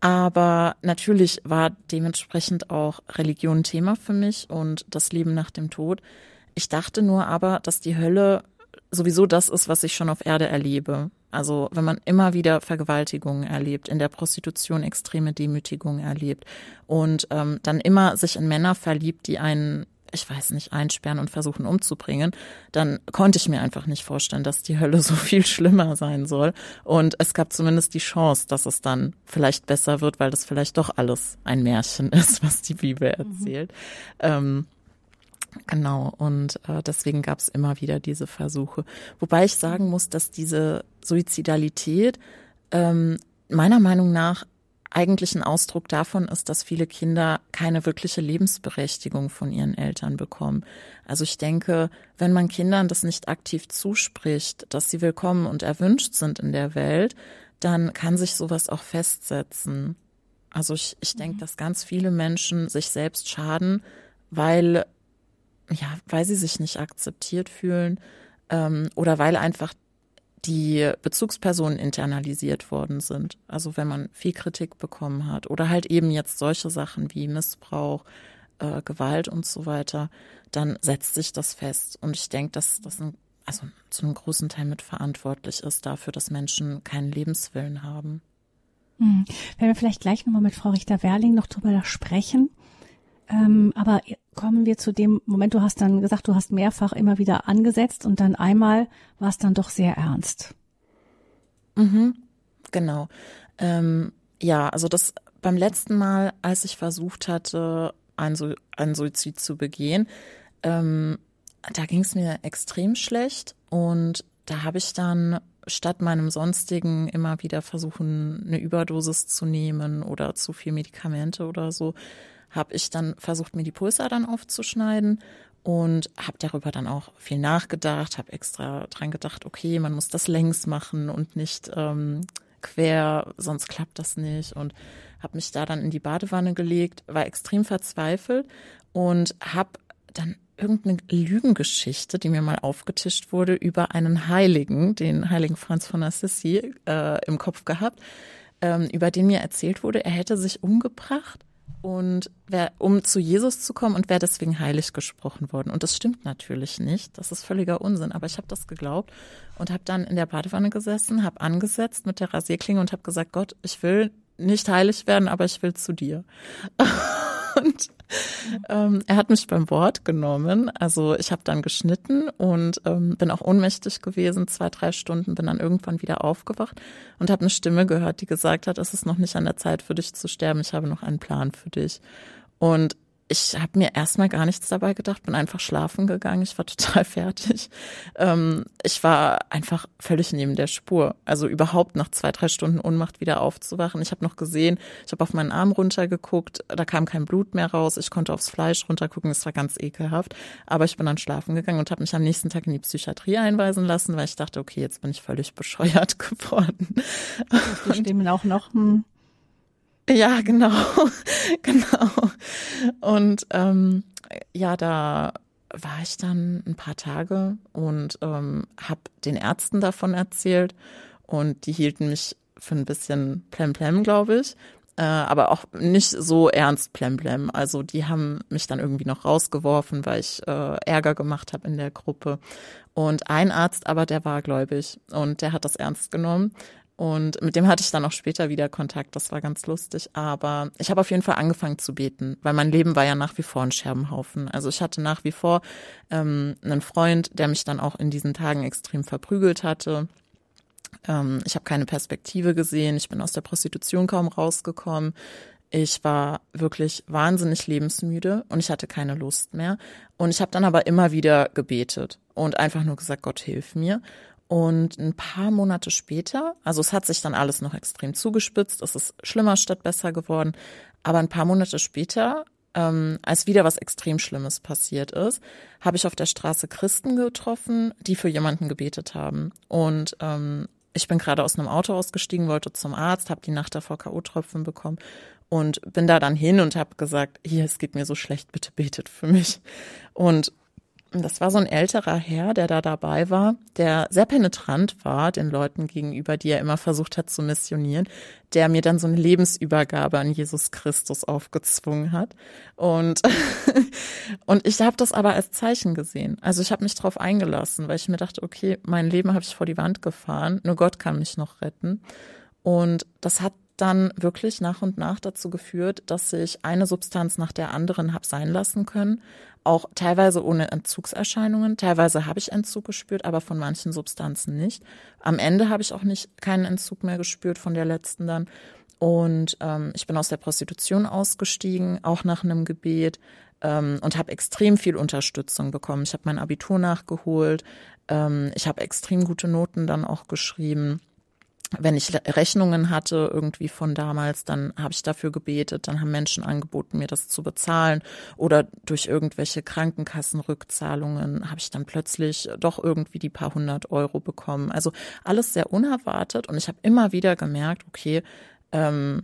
Aber natürlich war dementsprechend auch Religion Thema für mich und das Leben nach dem Tod. Ich dachte nur aber, dass die Hölle sowieso das ist, was ich schon auf Erde erlebe. Also wenn man immer wieder Vergewaltigungen erlebt, in der Prostitution extreme Demütigungen erlebt und ähm, dann immer sich in Männer verliebt, die einen ich weiß nicht, einsperren und versuchen umzubringen, dann konnte ich mir einfach nicht vorstellen, dass die Hölle so viel schlimmer sein soll. Und es gab zumindest die Chance, dass es dann vielleicht besser wird, weil das vielleicht doch alles ein Märchen ist, was die Bibel mhm. erzählt. Mhm. Ähm, Genau, und äh, deswegen gab es immer wieder diese Versuche. Wobei ich sagen muss, dass diese Suizidalität ähm, meiner Meinung nach eigentlich ein Ausdruck davon ist, dass viele Kinder keine wirkliche Lebensberechtigung von ihren Eltern bekommen. Also ich denke, wenn man Kindern das nicht aktiv zuspricht, dass sie willkommen und erwünscht sind in der Welt, dann kann sich sowas auch festsetzen. Also ich, ich denke, mhm. dass ganz viele Menschen sich selbst schaden, weil ja, weil sie sich nicht akzeptiert fühlen ähm, oder weil einfach die Bezugspersonen internalisiert worden sind. Also wenn man viel Kritik bekommen hat oder halt eben jetzt solche Sachen wie Missbrauch, äh, Gewalt und so weiter, dann setzt sich das fest. Und ich denke, dass das ein, also zu einem großen Teil mitverantwortlich ist dafür, dass Menschen keinen Lebenswillen haben. Hm. Wenn wir vielleicht gleich nochmal mit Frau Richter-Werling noch drüber sprechen. Ähm, aber kommen wir zu dem Moment, du hast dann gesagt, du hast mehrfach immer wieder angesetzt und dann einmal war es dann doch sehr ernst. Mhm, genau. Ähm, ja, also das beim letzten Mal, als ich versucht hatte, einen, einen Suizid zu begehen, ähm, da ging es mir extrem schlecht und da habe ich dann statt meinem sonstigen immer wieder versuchen, eine Überdosis zu nehmen oder zu viel Medikamente oder so, habe ich dann versucht, mir die Pulsadern aufzuschneiden und habe darüber dann auch viel nachgedacht, habe extra dran gedacht, okay, man muss das längs machen und nicht ähm, quer, sonst klappt das nicht und habe mich da dann in die Badewanne gelegt, war extrem verzweifelt und habe dann irgendeine Lügengeschichte, die mir mal aufgetischt wurde, über einen Heiligen, den heiligen Franz von Assisi, äh, im Kopf gehabt, ähm, über den mir erzählt wurde, er hätte sich umgebracht und wer, um zu Jesus zu kommen und wäre deswegen heilig gesprochen worden. Und das stimmt natürlich nicht. Das ist völliger Unsinn. Aber ich habe das geglaubt und habe dann in der Badewanne gesessen, habe angesetzt mit der Rasierklinge und habe gesagt, Gott, ich will nicht heilig werden, aber ich will zu dir. Und ähm, er hat mich beim Wort genommen. Also ich habe dann geschnitten und ähm, bin auch ohnmächtig gewesen, zwei, drei Stunden, bin dann irgendwann wieder aufgewacht und habe eine Stimme gehört, die gesagt hat, es ist noch nicht an der Zeit für dich zu sterben, ich habe noch einen Plan für dich. Und ich habe mir erstmal gar nichts dabei gedacht, bin einfach schlafen gegangen. Ich war total fertig. Ähm, ich war einfach völlig neben der Spur. Also überhaupt nach zwei, drei Stunden Ohnmacht wieder aufzuwachen. Ich habe noch gesehen, ich habe auf meinen Arm runtergeguckt, da kam kein Blut mehr raus. Ich konnte aufs Fleisch runtergucken, das war ganz ekelhaft. Aber ich bin dann schlafen gegangen und habe mich am nächsten Tag in die Psychiatrie einweisen lassen, weil ich dachte, okay, jetzt bin ich völlig bescheuert geworden. Die Stimmen auch noch. Hm. Ja, genau, genau. Und ähm, ja, da war ich dann ein paar Tage und ähm, habe den Ärzten davon erzählt und die hielten mich für ein bisschen plemplem, glaube ich. Äh, aber auch nicht so ernst plemplem. Also die haben mich dann irgendwie noch rausgeworfen, weil ich äh, Ärger gemacht habe in der Gruppe. Und ein Arzt aber, der war gläubig und der hat das ernst genommen. Und mit dem hatte ich dann auch später wieder Kontakt. Das war ganz lustig. Aber ich habe auf jeden Fall angefangen zu beten, weil mein Leben war ja nach wie vor ein Scherbenhaufen. Also ich hatte nach wie vor ähm, einen Freund, der mich dann auch in diesen Tagen extrem verprügelt hatte. Ähm, ich habe keine Perspektive gesehen. Ich bin aus der Prostitution kaum rausgekommen. Ich war wirklich wahnsinnig lebensmüde und ich hatte keine Lust mehr. Und ich habe dann aber immer wieder gebetet und einfach nur gesagt, Gott hilf mir. Und ein paar Monate später, also es hat sich dann alles noch extrem zugespitzt, es ist schlimmer statt besser geworden, aber ein paar Monate später, ähm, als wieder was extrem Schlimmes passiert ist, habe ich auf der Straße Christen getroffen, die für jemanden gebetet haben. Und ähm, ich bin gerade aus einem Auto ausgestiegen, wollte zum Arzt, habe die Nacht davor K.O.-Tropfen bekommen und bin da dann hin und habe gesagt, hier, es geht mir so schlecht, bitte betet für mich. Und das war so ein älterer Herr, der da dabei war, der sehr penetrant war den Leuten gegenüber, die er immer versucht hat zu missionieren, der mir dann so eine Lebensübergabe an Jesus Christus aufgezwungen hat. Und, und ich habe das aber als Zeichen gesehen. Also ich habe mich darauf eingelassen, weil ich mir dachte, okay, mein Leben habe ich vor die Wand gefahren, nur Gott kann mich noch retten. Und das hat dann wirklich nach und nach dazu geführt, dass ich eine Substanz nach der anderen habe sein lassen können, auch teilweise ohne Entzugserscheinungen. Teilweise habe ich Entzug gespürt, aber von manchen Substanzen nicht. Am Ende habe ich auch nicht keinen Entzug mehr gespürt von der letzten dann. Und ähm, ich bin aus der Prostitution ausgestiegen, auch nach einem Gebet ähm, und habe extrem viel Unterstützung bekommen. Ich habe mein Abitur nachgeholt, ähm, ich habe extrem gute Noten dann auch geschrieben wenn ich Rechnungen hatte irgendwie von damals, dann habe ich dafür gebetet, dann haben Menschen angeboten, mir das zu bezahlen oder durch irgendwelche Krankenkassenrückzahlungen habe ich dann plötzlich doch irgendwie die paar hundert Euro bekommen. Also alles sehr unerwartet und ich habe immer wieder gemerkt, okay, ähm,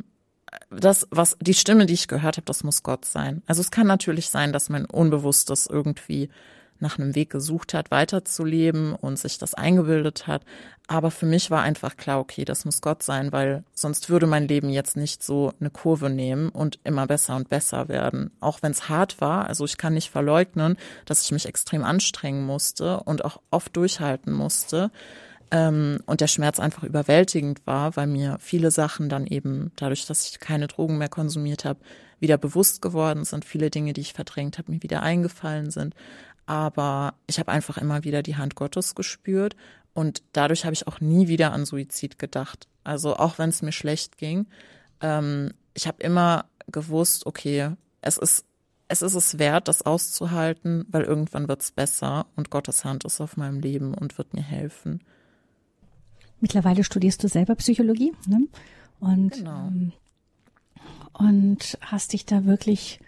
das, was die Stimme, die ich gehört habe, das muss Gott sein. Also es kann natürlich sein, dass mein Unbewusstes irgendwie nach einem Weg gesucht hat, weiterzuleben und sich das eingebildet hat. Aber für mich war einfach klar, okay, das muss Gott sein, weil sonst würde mein Leben jetzt nicht so eine Kurve nehmen und immer besser und besser werden. Auch wenn es hart war, also ich kann nicht verleugnen, dass ich mich extrem anstrengen musste und auch oft durchhalten musste. Ähm, und der Schmerz einfach überwältigend war, weil mir viele Sachen dann eben, dadurch, dass ich keine Drogen mehr konsumiert habe, wieder bewusst geworden sind. Viele Dinge, die ich verdrängt habe, mir wieder eingefallen sind. Aber ich habe einfach immer wieder die Hand Gottes gespürt und dadurch habe ich auch nie wieder an Suizid gedacht. Also auch wenn es mir schlecht ging, ähm, ich habe immer gewusst, okay, es ist es ist es wert, das auszuhalten, weil irgendwann wird es besser und Gottes Hand ist auf meinem Leben und wird mir helfen. Mittlerweile studierst du selber Psychologie ne? und, genau. ähm, und hast dich da wirklich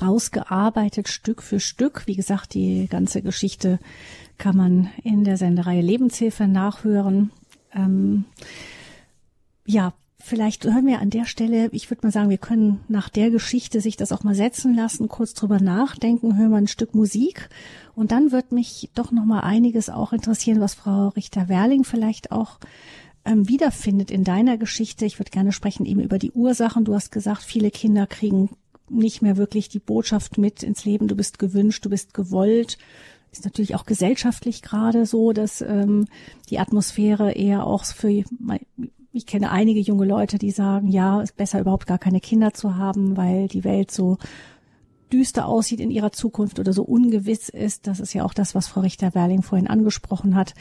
rausgearbeitet, Stück für Stück. Wie gesagt, die ganze Geschichte kann man in der Sendereihe Lebenshilfe nachhören. Ähm, ja, vielleicht hören wir an der Stelle, ich würde mal sagen, wir können nach der Geschichte sich das auch mal setzen lassen, kurz drüber nachdenken, hören wir ein Stück Musik und dann wird mich doch noch mal einiges auch interessieren, was Frau Richter-Werling vielleicht auch ähm, wiederfindet in deiner Geschichte. Ich würde gerne sprechen eben über die Ursachen. Du hast gesagt, viele Kinder kriegen nicht mehr wirklich die Botschaft mit ins Leben. Du bist gewünscht, du bist gewollt. Ist natürlich auch gesellschaftlich gerade so, dass ähm, die Atmosphäre eher auch für ich kenne einige junge Leute, die sagen, ja, es ist besser überhaupt gar keine Kinder zu haben, weil die Welt so düster aussieht in ihrer Zukunft oder so ungewiss ist. Das ist ja auch das, was Frau Richter-Werling vorhin angesprochen hat.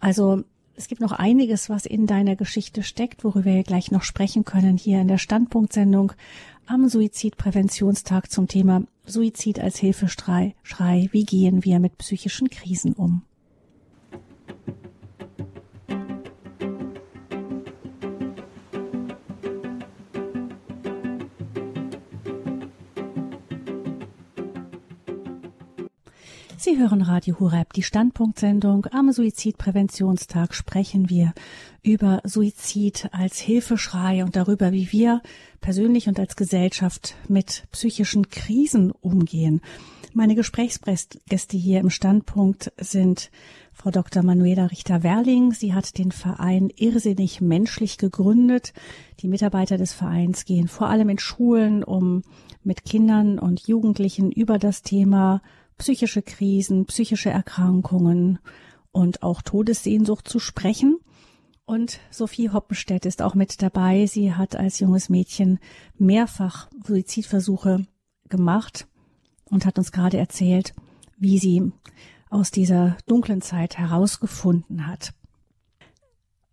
Also es gibt noch einiges, was in deiner Geschichte steckt, worüber wir gleich noch sprechen können hier in der Standpunktsendung am Suizidpräventionstag zum Thema Suizid als Hilfeschrei. Schrei, wie gehen wir mit psychischen Krisen um? Sie hören Radio Hureb, die Standpunktsendung. Am Suizidpräventionstag sprechen wir über Suizid als Hilfeschrei und darüber, wie wir persönlich und als Gesellschaft mit psychischen Krisen umgehen. Meine Gesprächsgäste hier im Standpunkt sind Frau Dr. Manuela Richter-Werling. Sie hat den Verein Irrsinnig Menschlich gegründet. Die Mitarbeiter des Vereins gehen vor allem in Schulen, um mit Kindern und Jugendlichen über das Thema psychische Krisen, psychische Erkrankungen und auch Todessehnsucht zu sprechen. Und Sophie Hoppenstedt ist auch mit dabei. Sie hat als junges Mädchen mehrfach Suizidversuche gemacht und hat uns gerade erzählt, wie sie aus dieser dunklen Zeit herausgefunden hat.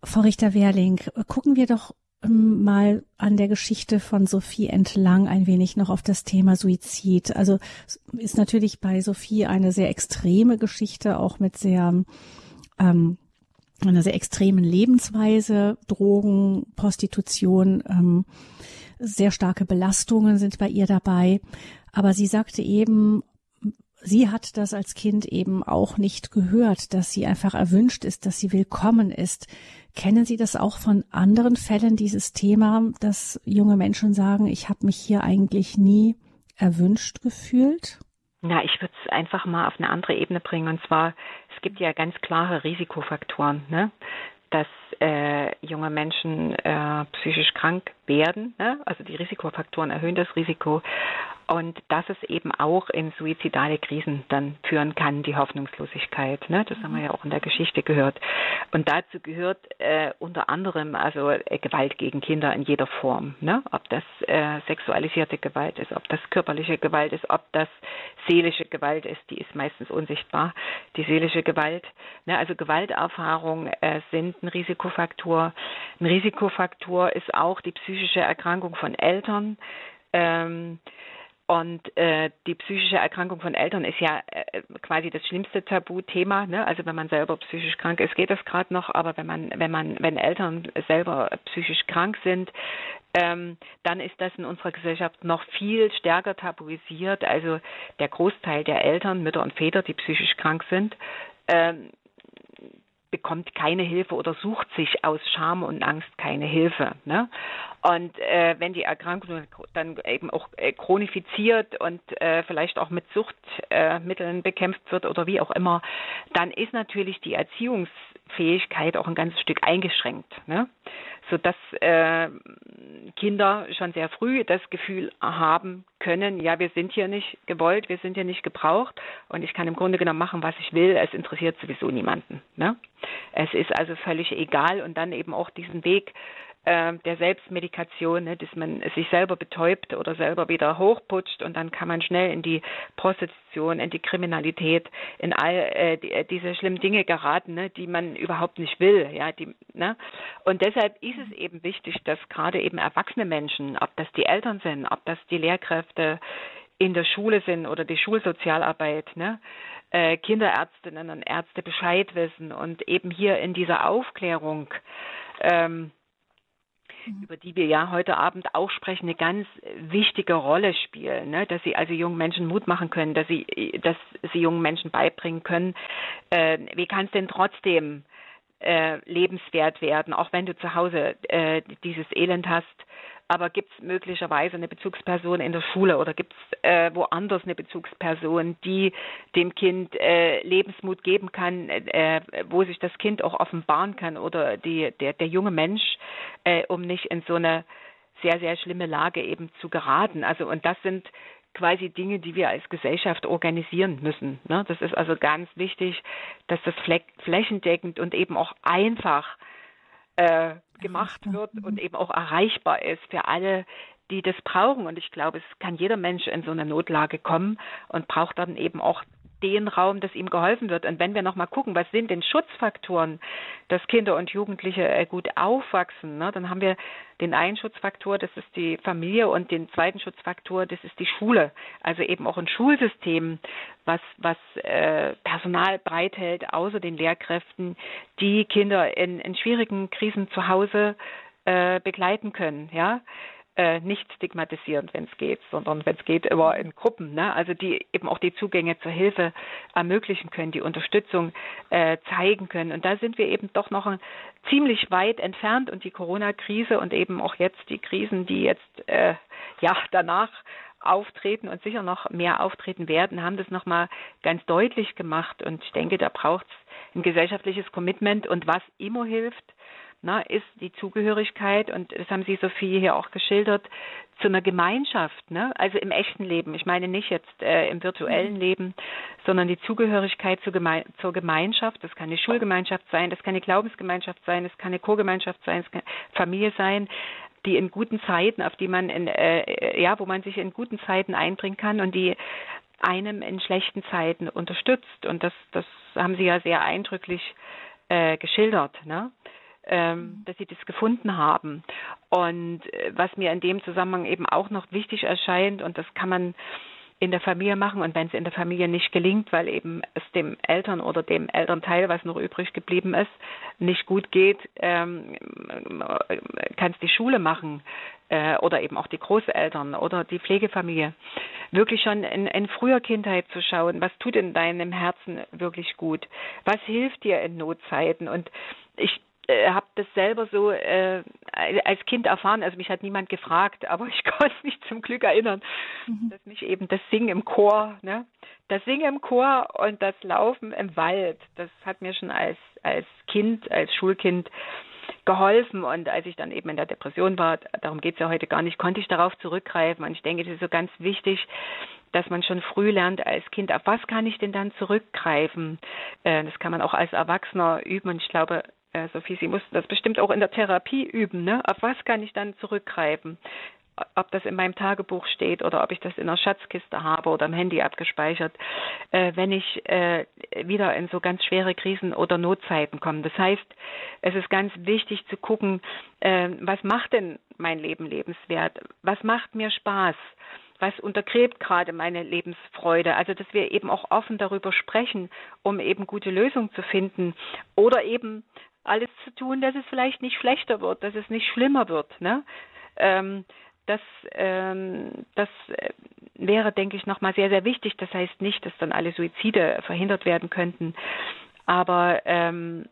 Frau Richter-Wehrling, gucken wir doch mal an der Geschichte von Sophie entlang ein wenig noch auf das Thema Suizid. Also ist natürlich bei Sophie eine sehr extreme Geschichte, auch mit sehr ähm, einer sehr extremen Lebensweise, Drogen, Prostitution, ähm, sehr starke Belastungen sind bei ihr dabei. Aber sie sagte eben, sie hat das als Kind eben auch nicht gehört, dass sie einfach erwünscht ist, dass sie willkommen ist. Kennen Sie das auch von anderen Fällen, dieses Thema, dass junge Menschen sagen, ich habe mich hier eigentlich nie erwünscht gefühlt? Na, ich würde es einfach mal auf eine andere Ebene bringen. Und zwar, es gibt ja ganz klare Risikofaktoren, ne? dass äh, junge Menschen äh, psychisch krank werden. Ne? Also die Risikofaktoren erhöhen das Risiko und dass es eben auch in suizidale Krisen dann führen kann, die Hoffnungslosigkeit. Ne? Das haben wir ja auch in der Geschichte gehört. Und dazu gehört äh, unter anderem also äh, Gewalt gegen Kinder in jeder Form. Ne? Ob das äh, sexualisierte Gewalt ist, ob das körperliche Gewalt ist, ob das seelische Gewalt ist, die ist meistens unsichtbar, die seelische Gewalt. Ne? Also Gewalterfahrungen äh, sind ein Risikofaktor. Ein Risikofaktor ist auch die psychische Erkrankung von Eltern. Ähm, und äh, die psychische Erkrankung von Eltern ist ja äh, quasi das schlimmste Tabuthema. Ne? Also wenn man selber psychisch krank ist, geht das gerade noch. Aber wenn man, wenn man, wenn Eltern selber psychisch krank sind, ähm, dann ist das in unserer Gesellschaft noch viel stärker tabuisiert. Also der Großteil der Eltern, Mütter und Väter, die psychisch krank sind, ähm, bekommt keine Hilfe oder sucht sich aus Scham und Angst keine Hilfe. Ne? Und äh, wenn die Erkrankung dann eben auch äh, chronifiziert und äh, vielleicht auch mit Suchtmitteln äh, bekämpft wird oder wie auch immer, dann ist natürlich die Erziehungsfähigkeit auch ein ganzes Stück eingeschränkt. Ne? Sodass äh, Kinder schon sehr früh das Gefühl haben können, ja, wir sind hier nicht gewollt, wir sind hier nicht gebraucht und ich kann im Grunde genommen machen, was ich will, es interessiert sowieso niemanden. Ne? Es ist also völlig egal und dann eben auch diesen Weg äh, der Selbstmedikation, ne, dass man sich selber betäubt oder selber wieder hochputscht und dann kann man schnell in die Prostitution, in die Kriminalität, in all äh, die, äh, diese schlimmen Dinge geraten, ne, die man überhaupt nicht will. Ja, die, ne? Und deshalb ist es eben wichtig, dass gerade eben erwachsene Menschen, ob das die Eltern sind, ob das die Lehrkräfte, in der Schule sind oder die Schulsozialarbeit, ne? Äh, Kinderärztinnen und Ärzte Bescheid wissen und eben hier in dieser Aufklärung ähm. Über die wir ja heute Abend auch sprechen, eine ganz wichtige Rolle spielen, ne? dass sie also jungen Menschen Mut machen können, dass sie, dass sie jungen Menschen beibringen können, äh, wie kann es denn trotzdem äh, lebenswert werden, auch wenn du zu Hause äh, dieses Elend hast, aber gibt es möglicherweise eine Bezugsperson in der Schule oder gibt es äh, woanders eine Bezugsperson, die dem Kind äh, Lebensmut geben kann, äh, wo sich das Kind auch offenbaren kann oder die, der, der junge Mensch, äh, um nicht in so eine sehr, sehr schlimme Lage eben zu geraten. Also und das sind quasi Dinge, die wir als Gesellschaft organisieren müssen. Ne? Das ist also ganz wichtig, dass das flächendeckend und eben auch einfach äh, gemacht wird und eben auch erreichbar ist für alle, die das brauchen. Und ich glaube, es kann jeder Mensch in so eine Notlage kommen und braucht dann eben auch den Raum, dass ihm geholfen wird. Und wenn wir nochmal gucken, was sind denn Schutzfaktoren, dass Kinder und Jugendliche äh, gut aufwachsen, ne, dann haben wir den einen Schutzfaktor, das ist die Familie, und den zweiten Schutzfaktor, das ist die Schule. Also eben auch ein Schulsystem, was, was äh, Personal bereithält, außer den Lehrkräften, die Kinder in, in schwierigen Krisen zu Hause äh, begleiten können. Ja, äh, nicht stigmatisierend, wenn es geht, sondern wenn es geht, immer in Gruppen, ne? also die eben auch die Zugänge zur Hilfe ermöglichen können, die Unterstützung äh, zeigen können. Und da sind wir eben doch noch ziemlich weit entfernt und die Corona-Krise und eben auch jetzt die Krisen, die jetzt äh, ja danach auftreten und sicher noch mehr auftreten werden, haben das nochmal ganz deutlich gemacht. Und ich denke, da braucht es ein gesellschaftliches Commitment und was immer hilft, na, ist die Zugehörigkeit, und das haben Sie, Sophie, hier auch geschildert, zu einer Gemeinschaft, ne? also im echten Leben. Ich meine nicht jetzt äh, im virtuellen mhm. Leben, sondern die Zugehörigkeit zur, Geme zur Gemeinschaft. Das kann eine Schulgemeinschaft sein, das kann eine Glaubensgemeinschaft sein, das kann eine Co-Gemeinschaft sein, es kann Familie sein, die in guten Zeiten, auf die man in, äh, ja, wo man sich in guten Zeiten einbringen kann und die einem in schlechten Zeiten unterstützt. Und das, das haben Sie ja sehr eindrücklich äh, geschildert. Ne? Ähm, mhm. dass sie das gefunden haben. Und äh, was mir in dem Zusammenhang eben auch noch wichtig erscheint, und das kann man in der Familie machen und wenn es in der Familie nicht gelingt, weil eben es dem Eltern oder dem Elternteil, was noch übrig geblieben ist, nicht gut geht, ähm, kann es die Schule machen äh, oder eben auch die Großeltern oder die Pflegefamilie. Wirklich schon in, in früher Kindheit zu schauen, was tut in deinem Herzen wirklich gut, was hilft dir in Notzeiten und ich äh, habe das selber so äh, als Kind erfahren. Also mich hat niemand gefragt, aber ich konnte mich zum Glück erinnern, mhm. dass mich eben das Singen im Chor, ne, das Singen im Chor und das Laufen im Wald, das hat mir schon als als Kind, als Schulkind geholfen. Und als ich dann eben in der Depression war, darum geht es ja heute gar nicht, konnte ich darauf zurückgreifen. Und ich denke, das ist so ganz wichtig, dass man schon früh lernt als Kind, auf was kann ich denn dann zurückgreifen? Äh, das kann man auch als Erwachsener üben. Und ich glaube, äh, Sophie, Sie mussten das bestimmt auch in der Therapie üben. Ne? Auf was kann ich dann zurückgreifen? Ob das in meinem Tagebuch steht oder ob ich das in der Schatzkiste habe oder im Handy abgespeichert, äh, wenn ich äh, wieder in so ganz schwere Krisen oder Notzeiten komme. Das heißt, es ist ganz wichtig zu gucken, äh, was macht denn mein Leben lebenswert? Was macht mir Spaß? was untergräbt gerade meine Lebensfreude. Also, dass wir eben auch offen darüber sprechen, um eben gute Lösungen zu finden oder eben alles zu tun, dass es vielleicht nicht schlechter wird, dass es nicht schlimmer wird. Ne? Ähm, das, ähm, das äh, wäre, denke ich, nochmal sehr, sehr wichtig. Das heißt nicht, dass dann alle Suizide verhindert werden könnten. Aber ähm,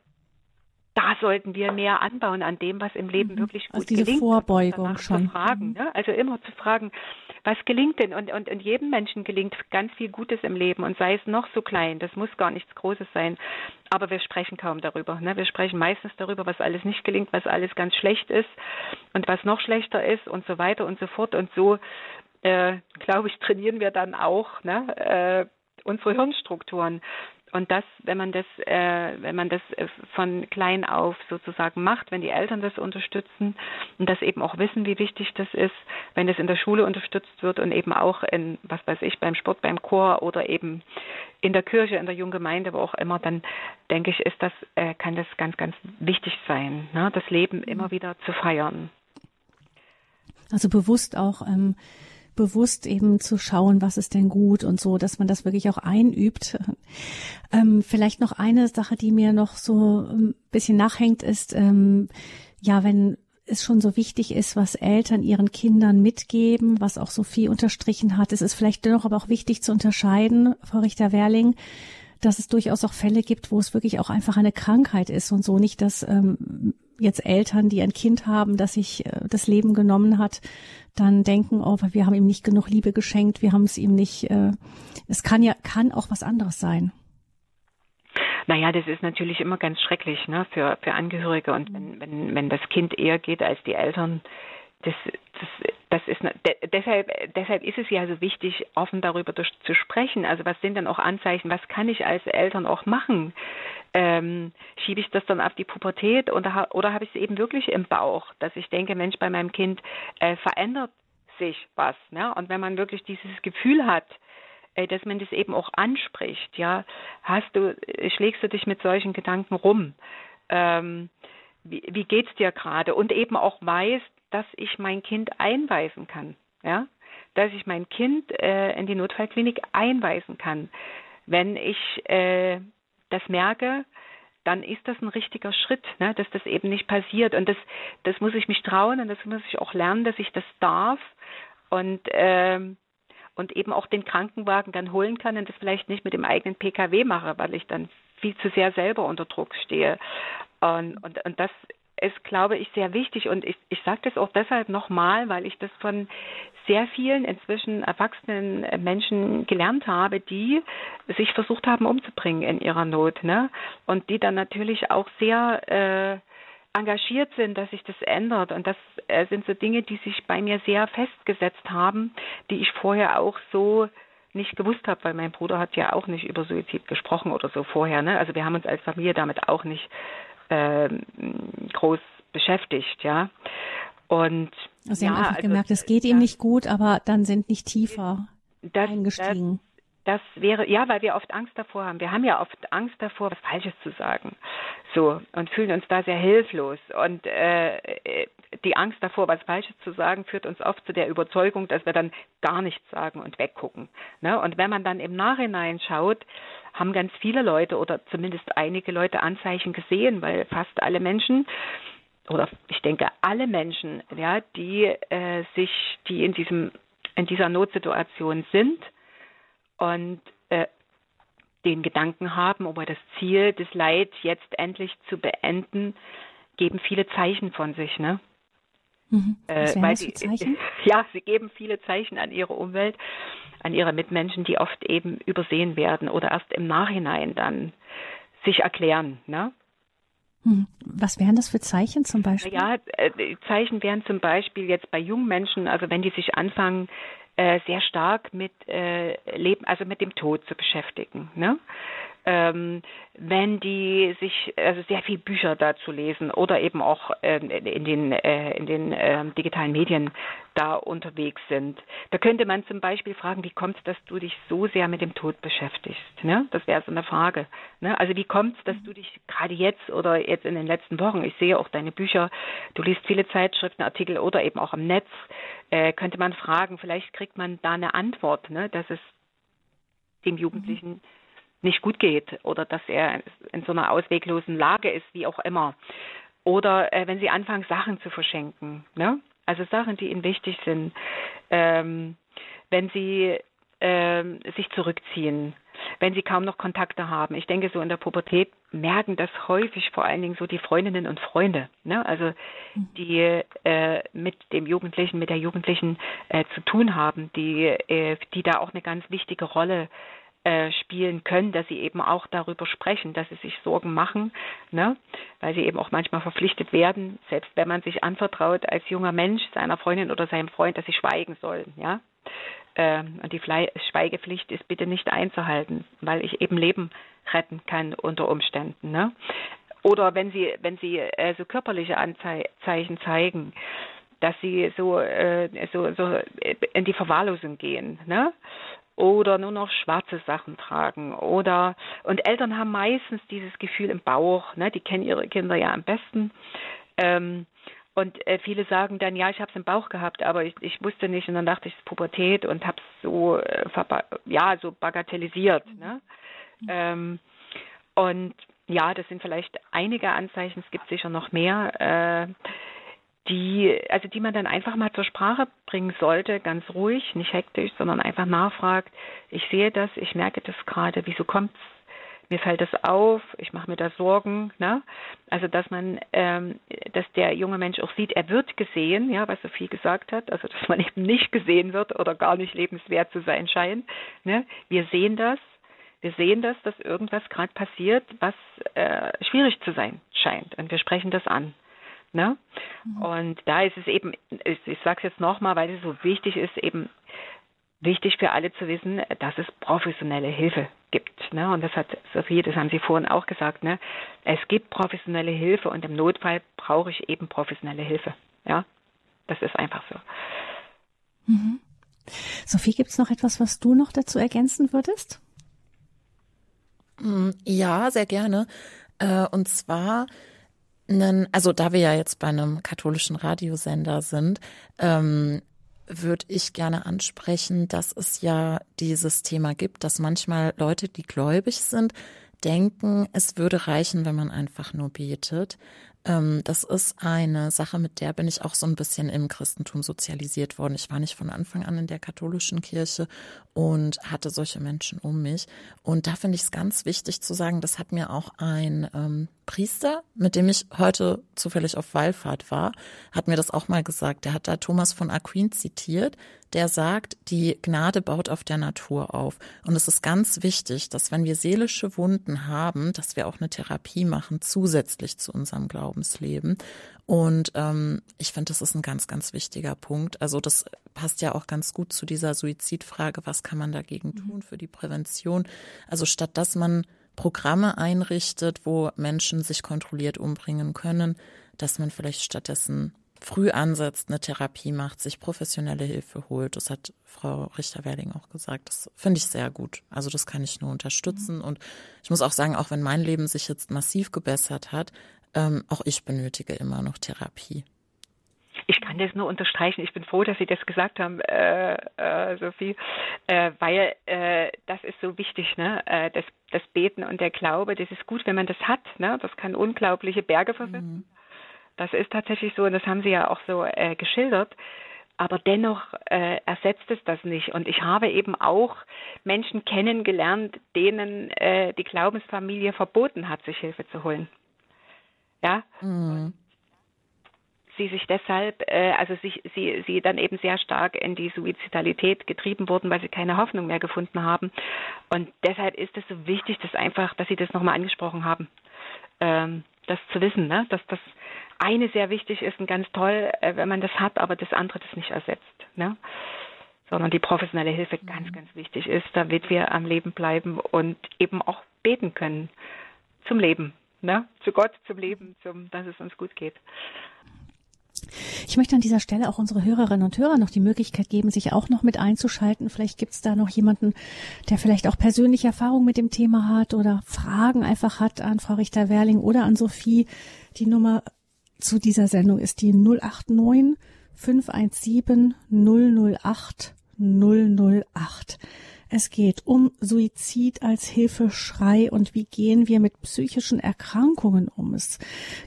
da sollten wir mehr anbauen an dem, was im Leben mhm. wirklich gut also diese gelingt. Vorbeugung schon. Zu fragen, mhm. ne? Also immer zu fragen, was gelingt denn? Und, und, und jedem Menschen gelingt ganz viel Gutes im Leben und sei es noch so klein, das muss gar nichts Großes sein. Aber wir sprechen kaum darüber. Ne? Wir sprechen meistens darüber, was alles nicht gelingt, was alles ganz schlecht ist und was noch schlechter ist und so weiter und so fort. Und so, äh, glaube ich, trainieren wir dann auch ne? äh, unsere Hirnstrukturen. Und das, wenn man das, äh, wenn man das äh, von klein auf sozusagen macht, wenn die Eltern das unterstützen und das eben auch wissen, wie wichtig das ist, wenn es in der Schule unterstützt wird und eben auch in, was weiß ich, beim Sport, beim Chor oder eben in der Kirche, in der jungen Gemeinde, wo auch immer, dann denke ich, ist das, äh, kann das ganz, ganz wichtig sein, ne? das Leben immer wieder zu feiern. Also bewusst auch ähm, bewusst eben zu schauen, was ist denn gut und so, dass man das wirklich auch einübt. Ähm, vielleicht noch eine Sache, die mir noch so ein bisschen nachhängt, ist, ähm, ja, wenn es schon so wichtig ist, was Eltern ihren Kindern mitgeben, was auch Sophie unterstrichen hat. Es ist vielleicht dennoch aber auch wichtig zu unterscheiden, Frau Richter-Werling, dass es durchaus auch Fälle gibt, wo es wirklich auch einfach eine Krankheit ist und so nicht, dass ähm, jetzt Eltern, die ein Kind haben, das sich äh, das Leben genommen hat, dann denken, oh, wir haben ihm nicht genug Liebe geschenkt, wir haben es ihm nicht. Äh, es kann ja kann auch was anderes sein. Naja, das ist natürlich immer ganz schrecklich ne, für, für Angehörige und wenn, wenn, wenn das Kind eher geht als die Eltern, das, das, das ist deshalb, deshalb ist es ja so wichtig, offen darüber zu sprechen. Also was sind denn auch Anzeichen? Was kann ich als Eltern auch machen? Ähm, schiebe ich das dann auf die Pubertät oder, oder habe ich es eben wirklich im Bauch, dass ich denke, Mensch, bei meinem Kind äh, verändert sich was. Ne? Und wenn man wirklich dieses Gefühl hat, äh, dass man das eben auch anspricht, ja, hast du, schlägst du dich mit solchen Gedanken rum? Ähm, wie, wie geht's dir gerade? Und eben auch weißt, dass ich mein Kind einweisen kann, ja, dass ich mein Kind äh, in die Notfallklinik einweisen kann. Wenn ich äh, das merke, dann ist das ein richtiger Schritt, ne, dass das eben nicht passiert. Und das, das muss ich mich trauen und das muss ich auch lernen, dass ich das darf und äh, und eben auch den Krankenwagen dann holen kann und das vielleicht nicht mit dem eigenen PKW mache, weil ich dann viel zu sehr selber unter Druck stehe. Und, und, und das ist, glaube ich, sehr wichtig. Und ich, ich sage das auch deshalb nochmal, weil ich das von sehr vielen inzwischen erwachsenen Menschen gelernt habe, die sich versucht haben umzubringen in ihrer Not. Ne? Und die dann natürlich auch sehr äh, engagiert sind, dass sich das ändert. Und das äh, sind so Dinge, die sich bei mir sehr festgesetzt haben, die ich vorher auch so nicht gewusst habe, weil mein Bruder hat ja auch nicht über Suizid gesprochen oder so vorher. Ne? Also wir haben uns als Familie damit auch nicht äh, groß beschäftigt, ja. Und also Sie ja, haben einfach also, gemerkt, es geht ihm nicht gut, aber dann sind nicht tiefer das, eingestiegen. Das, das wäre, ja, weil wir oft Angst davor haben. Wir haben ja oft Angst davor, was Falsches zu sagen. So, und fühlen uns da sehr hilflos. Und äh, die Angst davor, was Falsches zu sagen, führt uns oft zu der Überzeugung, dass wir dann gar nichts sagen und weggucken. Ne? Und wenn man dann im Nachhinein schaut, haben ganz viele Leute oder zumindest einige Leute Anzeichen gesehen, weil fast alle Menschen oder ich denke alle Menschen, ja, die äh, sich, die in diesem in dieser Notsituation sind und äh, den Gedanken haben, über das Ziel das Leid jetzt endlich zu beenden, geben viele Zeichen von sich, ne? Mhm. Äh, weil sie, Zeichen? Ja, sie geben viele Zeichen an ihre Umwelt, an ihre Mitmenschen, die oft eben übersehen werden oder erst im Nachhinein dann sich erklären. Ne? Mhm. Was wären das für Zeichen zum Beispiel? Ja, äh, Zeichen wären zum Beispiel jetzt bei jungen Menschen, also wenn die sich anfangen, äh, sehr stark mit äh, Leben, also mit dem Tod zu beschäftigen. Ne? Ähm, wenn die sich also sehr viel Bücher dazu lesen oder eben auch äh, in den äh, in den äh, digitalen Medien da unterwegs sind. Da könnte man zum Beispiel fragen, wie kommt es, dass du dich so sehr mit dem Tod beschäftigst? Ne? Das wäre so eine Frage. Ne? Also wie kommt es, dass du dich gerade jetzt oder jetzt in den letzten Wochen, ich sehe auch deine Bücher, du liest viele Zeitschriften, Artikel oder eben auch im Netz, äh, könnte man fragen, vielleicht kriegt man da eine Antwort, ne? dass es dem Jugendlichen mhm nicht gut geht oder dass er in so einer ausweglosen Lage ist, wie auch immer. Oder äh, wenn sie anfangen, Sachen zu verschenken, ne? also Sachen, die ihnen wichtig sind. Ähm, wenn sie ähm, sich zurückziehen, wenn sie kaum noch Kontakte haben. Ich denke, so in der Pubertät merken das häufig vor allen Dingen so die Freundinnen und Freunde, ne? also die äh, mit dem Jugendlichen, mit der Jugendlichen äh, zu tun haben, die, äh, die da auch eine ganz wichtige Rolle äh, spielen können, dass sie eben auch darüber sprechen, dass sie sich Sorgen machen, ne? weil sie eben auch manchmal verpflichtet werden, selbst wenn man sich anvertraut als junger Mensch seiner Freundin oder seinem Freund, dass sie schweigen sollen, ja. Ähm, und die Schweigepflicht ist bitte nicht einzuhalten, weil ich eben Leben retten kann unter Umständen, ne? Oder wenn sie, wenn sie äh, so körperliche Anzeichen zeigen, dass sie so, äh, so, so in die Verwahrlosung gehen, ne? Oder nur noch schwarze Sachen tragen oder und Eltern haben meistens dieses Gefühl im Bauch, ne, die kennen ihre Kinder ja am besten. Ähm, Und äh, viele sagen dann, ja, ich habe es im Bauch gehabt, aber ich, ich wusste nicht und dann dachte ich, es ist Pubertät und habe es so, äh, ja, so bagatellisiert. Ne? Ähm, und ja, das sind vielleicht einige Anzeichen, es gibt sicher noch mehr, äh, die, also die man dann einfach mal zur Sprache bringen sollte, ganz ruhig, nicht hektisch, sondern einfach nachfragt, ich sehe das, ich merke das gerade, wieso kommt's? Mir fällt das auf, ich mache mir da Sorgen, ne? Also dass man, ähm, dass der junge Mensch auch sieht, er wird gesehen, ja, was Sophie gesagt hat, also dass man eben nicht gesehen wird oder gar nicht lebenswert zu sein scheint. Ne? Wir sehen das, wir sehen das, dass irgendwas gerade passiert, was äh, schwierig zu sein scheint. Und wir sprechen das an. Ne? Mhm. Und da ist es eben, ich, ich sage es jetzt nochmal, weil es so wichtig ist, eben wichtig für alle zu wissen, dass es professionelle Hilfe gibt. Ne? Und das hat Sophie, das haben Sie vorhin auch gesagt, ne? es gibt professionelle Hilfe und im Notfall brauche ich eben professionelle Hilfe. Ja, das ist einfach so. Mhm. Sophie, gibt es noch etwas, was du noch dazu ergänzen würdest? Mm, ja, sehr gerne. Äh, und zwar, also da wir ja jetzt bei einem katholischen Radiosender sind, ähm, würde ich gerne ansprechen, dass es ja dieses Thema gibt, dass manchmal Leute, die gläubig sind, denken, es würde reichen, wenn man einfach nur betet. Ähm, das ist eine Sache, mit der bin ich auch so ein bisschen im Christentum sozialisiert worden. Ich war nicht von Anfang an in der katholischen Kirche und hatte solche Menschen um mich. Und da finde ich es ganz wichtig zu sagen, das hat mir auch ein ähm, Priester, mit dem ich heute zufällig auf Wallfahrt war, hat mir das auch mal gesagt. Der hat da Thomas von Aquin zitiert, der sagt, die Gnade baut auf der Natur auf. Und es ist ganz wichtig, dass wenn wir seelische Wunden haben, dass wir auch eine Therapie machen, zusätzlich zu unserem Glaubensleben. Und ähm, ich finde, das ist ein ganz, ganz wichtiger Punkt. Also das passt ja auch ganz gut zu dieser Suizidfrage, was kann man dagegen tun für die Prävention? Also statt dass man Programme einrichtet, wo Menschen sich kontrolliert umbringen können, dass man vielleicht stattdessen früh ansetzt, eine Therapie macht, sich professionelle Hilfe holt. Das hat Frau Richter-Werling auch gesagt. Das finde ich sehr gut. Also das kann ich nur unterstützen. Mhm. Und ich muss auch sagen, auch wenn mein Leben sich jetzt massiv gebessert hat, ähm, auch ich benötige immer noch Therapie. Ich kann das nur unterstreichen. Ich bin froh, dass Sie das gesagt haben, äh, äh, Sophie, äh, weil äh, das ist so wichtig, ne? Äh, das, das Beten und der Glaube, das ist gut, wenn man das hat. Ne? Das kann unglaubliche Berge versetzen. Mhm. Das ist tatsächlich so und das haben Sie ja auch so äh, geschildert. Aber dennoch äh, ersetzt es das nicht. Und ich habe eben auch Menschen kennengelernt, denen äh, die Glaubensfamilie verboten hat, sich Hilfe zu holen. Ja. Mhm sie sich deshalb, äh, also sich, sie, sie dann eben sehr stark in die Suizidalität getrieben wurden, weil sie keine Hoffnung mehr gefunden haben. Und deshalb ist es so wichtig, dass einfach, dass Sie das nochmal angesprochen haben, ähm, das zu wissen, ne? dass das eine sehr wichtig ist und ganz toll, äh, wenn man das hat, aber das andere das nicht ersetzt. Ne? sondern die professionelle Hilfe ganz, mhm. ganz wichtig ist, damit wir am Leben bleiben und eben auch beten können zum Leben, ne? zu Gott, zum Leben, zum, dass es uns gut geht. Ich möchte an dieser Stelle auch unsere Hörerinnen und Hörer noch die Möglichkeit geben, sich auch noch mit einzuschalten. Vielleicht gibt es da noch jemanden, der vielleicht auch persönliche Erfahrung mit dem Thema hat oder Fragen einfach hat an Frau Richter-Werling oder an Sophie. Die Nummer zu dieser Sendung ist die 089 517 008 008. Es geht um Suizid als Hilfeschrei und wie gehen wir mit psychischen Erkrankungen um. Es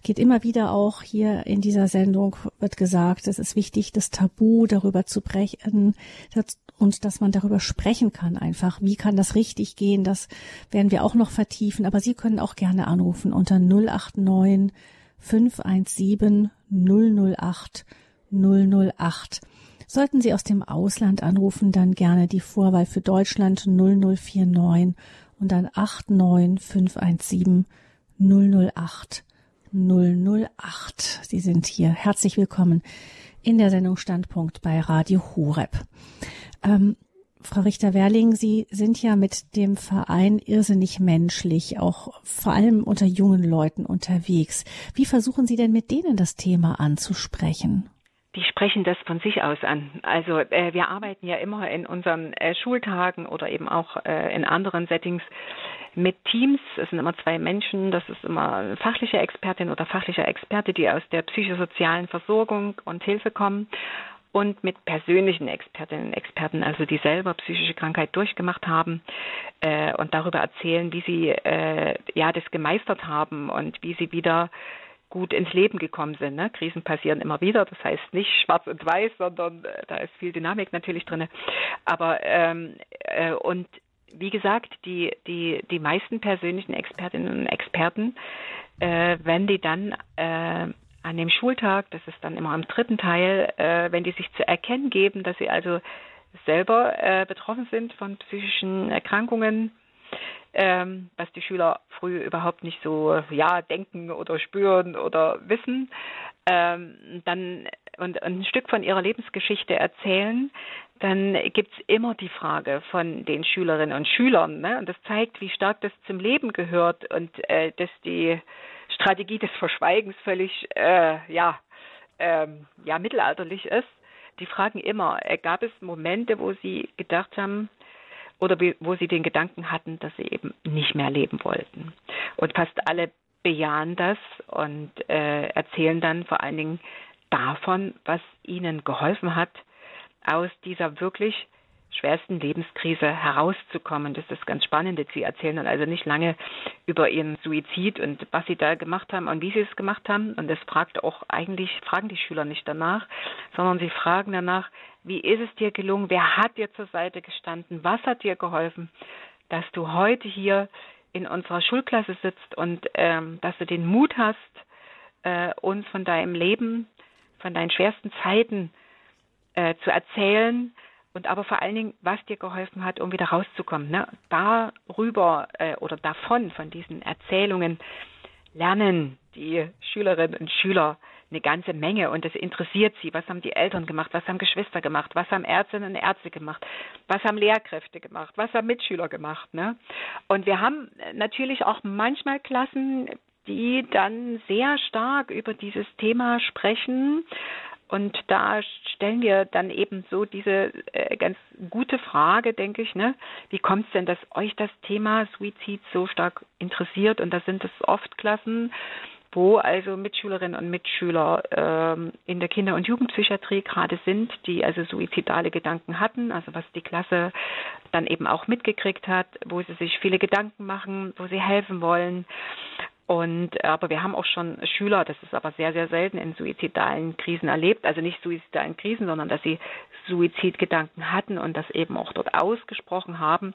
geht immer wieder auch hier in dieser Sendung wird gesagt, es ist wichtig, das Tabu darüber zu brechen und dass man darüber sprechen kann einfach. Wie kann das richtig gehen? Das werden wir auch noch vertiefen. Aber Sie können auch gerne anrufen unter 089 517 008 008. Sollten Sie aus dem Ausland anrufen, dann gerne die Vorwahl für Deutschland 0049 und dann 89517 008 008. Sie sind hier. Herzlich willkommen in der Sendung Standpunkt bei Radio Horeb. Ähm, Frau Richter-Werling, Sie sind ja mit dem Verein irrsinnig menschlich, auch vor allem unter jungen Leuten unterwegs. Wie versuchen Sie denn mit denen das Thema anzusprechen? Die sprechen das von sich aus an. Also äh, wir arbeiten ja immer in unseren äh, Schultagen oder eben auch äh, in anderen Settings mit Teams. Es sind immer zwei Menschen. Das ist immer eine fachliche Expertin oder fachlicher Experte, die aus der psychosozialen Versorgung und Hilfe kommen und mit persönlichen Expertinnen und Experten, also die selber psychische Krankheit durchgemacht haben äh, und darüber erzählen, wie sie äh, ja das gemeistert haben und wie sie wieder gut ins Leben gekommen sind. Ne? Krisen passieren immer wieder, das heißt nicht schwarz und weiß, sondern äh, da ist viel Dynamik natürlich drin. Aber ähm, äh, und wie gesagt, die, die, die meisten persönlichen Expertinnen und Experten, äh, wenn die dann äh, an dem Schultag, das ist dann immer am dritten Teil, äh, wenn die sich zu erkennen geben, dass sie also selber äh, betroffen sind von psychischen Erkrankungen, ähm, was die Schüler früh überhaupt nicht so ja denken oder spüren oder wissen, ähm, dann und, ein Stück von ihrer Lebensgeschichte erzählen, dann gibt's immer die Frage von den Schülerinnen und Schülern. Ne? Und das zeigt, wie stark das zum Leben gehört und äh, dass die Strategie des Verschweigens völlig äh, ja, ähm, ja, mittelalterlich ist. Die fragen immer, äh, gab es Momente, wo sie gedacht haben, oder wo sie den Gedanken hatten, dass sie eben nicht mehr leben wollten. Und fast alle bejahen das und äh, erzählen dann vor allen Dingen davon, was ihnen geholfen hat, aus dieser wirklich schwersten Lebenskrise herauszukommen. Das ist das ganz Spannende. Sie erzählen dann also nicht lange über ihren Suizid und was sie da gemacht haben und wie sie es gemacht haben. Und das fragt auch eigentlich, fragen die Schüler nicht danach, sondern sie fragen danach, wie ist es dir gelungen? Wer hat dir zur Seite gestanden? Was hat dir geholfen, dass du heute hier in unserer Schulklasse sitzt und ähm, dass du den Mut hast, äh, uns von deinem Leben, von deinen schwersten Zeiten äh, zu erzählen und aber vor allen Dingen, was dir geholfen hat, um wieder rauszukommen. Ne? Darüber äh, oder davon, von diesen Erzählungen, lernen die Schülerinnen und Schüler eine ganze Menge und das interessiert sie. Was haben die Eltern gemacht? Was haben Geschwister gemacht? Was haben Ärztinnen und Ärzte gemacht? Was haben Lehrkräfte gemacht? Was haben Mitschüler gemacht? Ne? Und wir haben natürlich auch manchmal Klassen, die dann sehr stark über dieses Thema sprechen und da stellen wir dann eben so diese äh, ganz gute Frage, denke ich, ne? Wie kommt es denn, dass euch das Thema Suizid so stark interessiert? Und da sind es oft Klassen, wo also Mitschülerinnen und Mitschüler ähm, in der Kinder- und Jugendpsychiatrie gerade sind, die also suizidale Gedanken hatten, also was die Klasse dann eben auch mitgekriegt hat, wo sie sich viele Gedanken machen, wo sie helfen wollen. Und aber wir haben auch schon Schüler, das ist aber sehr, sehr selten in suizidalen Krisen erlebt, also nicht suizidalen Krisen, sondern dass sie Suizidgedanken hatten und das eben auch dort ausgesprochen haben.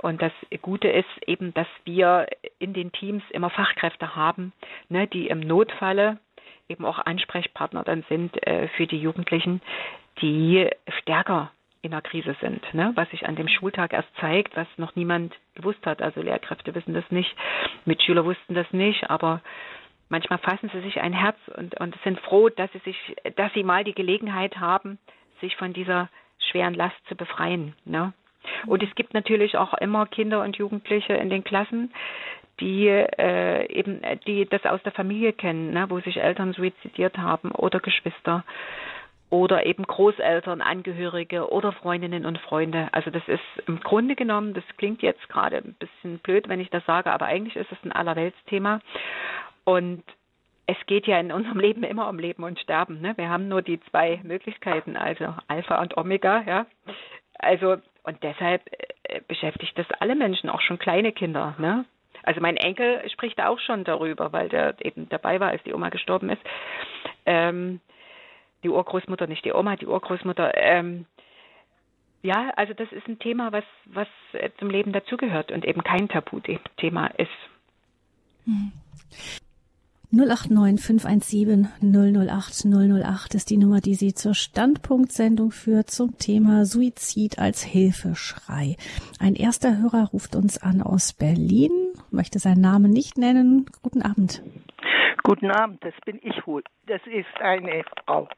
Und das Gute ist eben, dass wir in den Teams immer Fachkräfte haben, ne, die im Notfalle eben auch Ansprechpartner dann sind äh, für die Jugendlichen, die stärker in der Krise sind, ne? was sich an dem Schultag erst zeigt, was noch niemand gewusst hat. Also Lehrkräfte wissen das nicht, Mitschüler wussten das nicht, aber manchmal fassen sie sich ein Herz und, und sind froh, dass sie sich, dass sie mal die Gelegenheit haben, sich von dieser schweren Last zu befreien. Ne? Und es gibt natürlich auch immer Kinder und Jugendliche in den Klassen, die äh, eben die das aus der Familie kennen, ne, wo sich Eltern suizidiert haben oder Geschwister oder eben Großeltern, Angehörige oder Freundinnen und Freunde. Also das ist im Grunde genommen, das klingt jetzt gerade ein bisschen blöd, wenn ich das sage, aber eigentlich ist es ein Allerweltsthema. Und es geht ja in unserem Leben immer um Leben und Sterben. Ne? Wir haben nur die zwei Möglichkeiten, also Alpha und Omega. Ja? Also und deshalb äh, beschäftigt das alle Menschen, auch schon kleine Kinder. Ne? Also mein Enkel spricht auch schon darüber, weil der eben dabei war, als die Oma gestorben ist. Ähm, die Urgroßmutter, nicht die Oma, die Urgroßmutter. Ähm, ja, also das ist ein Thema, was, was zum Leben dazugehört und eben kein Tabuthema ist. Hm. 089 517 008 008 ist die Nummer, die Sie zur Standpunktsendung führt zum Thema Suizid als Hilfeschrei. Ein erster Hörer ruft uns an aus Berlin, möchte seinen Namen nicht nennen. Guten Abend. Guten Abend, das bin ich wohl. Das ist eine Frau.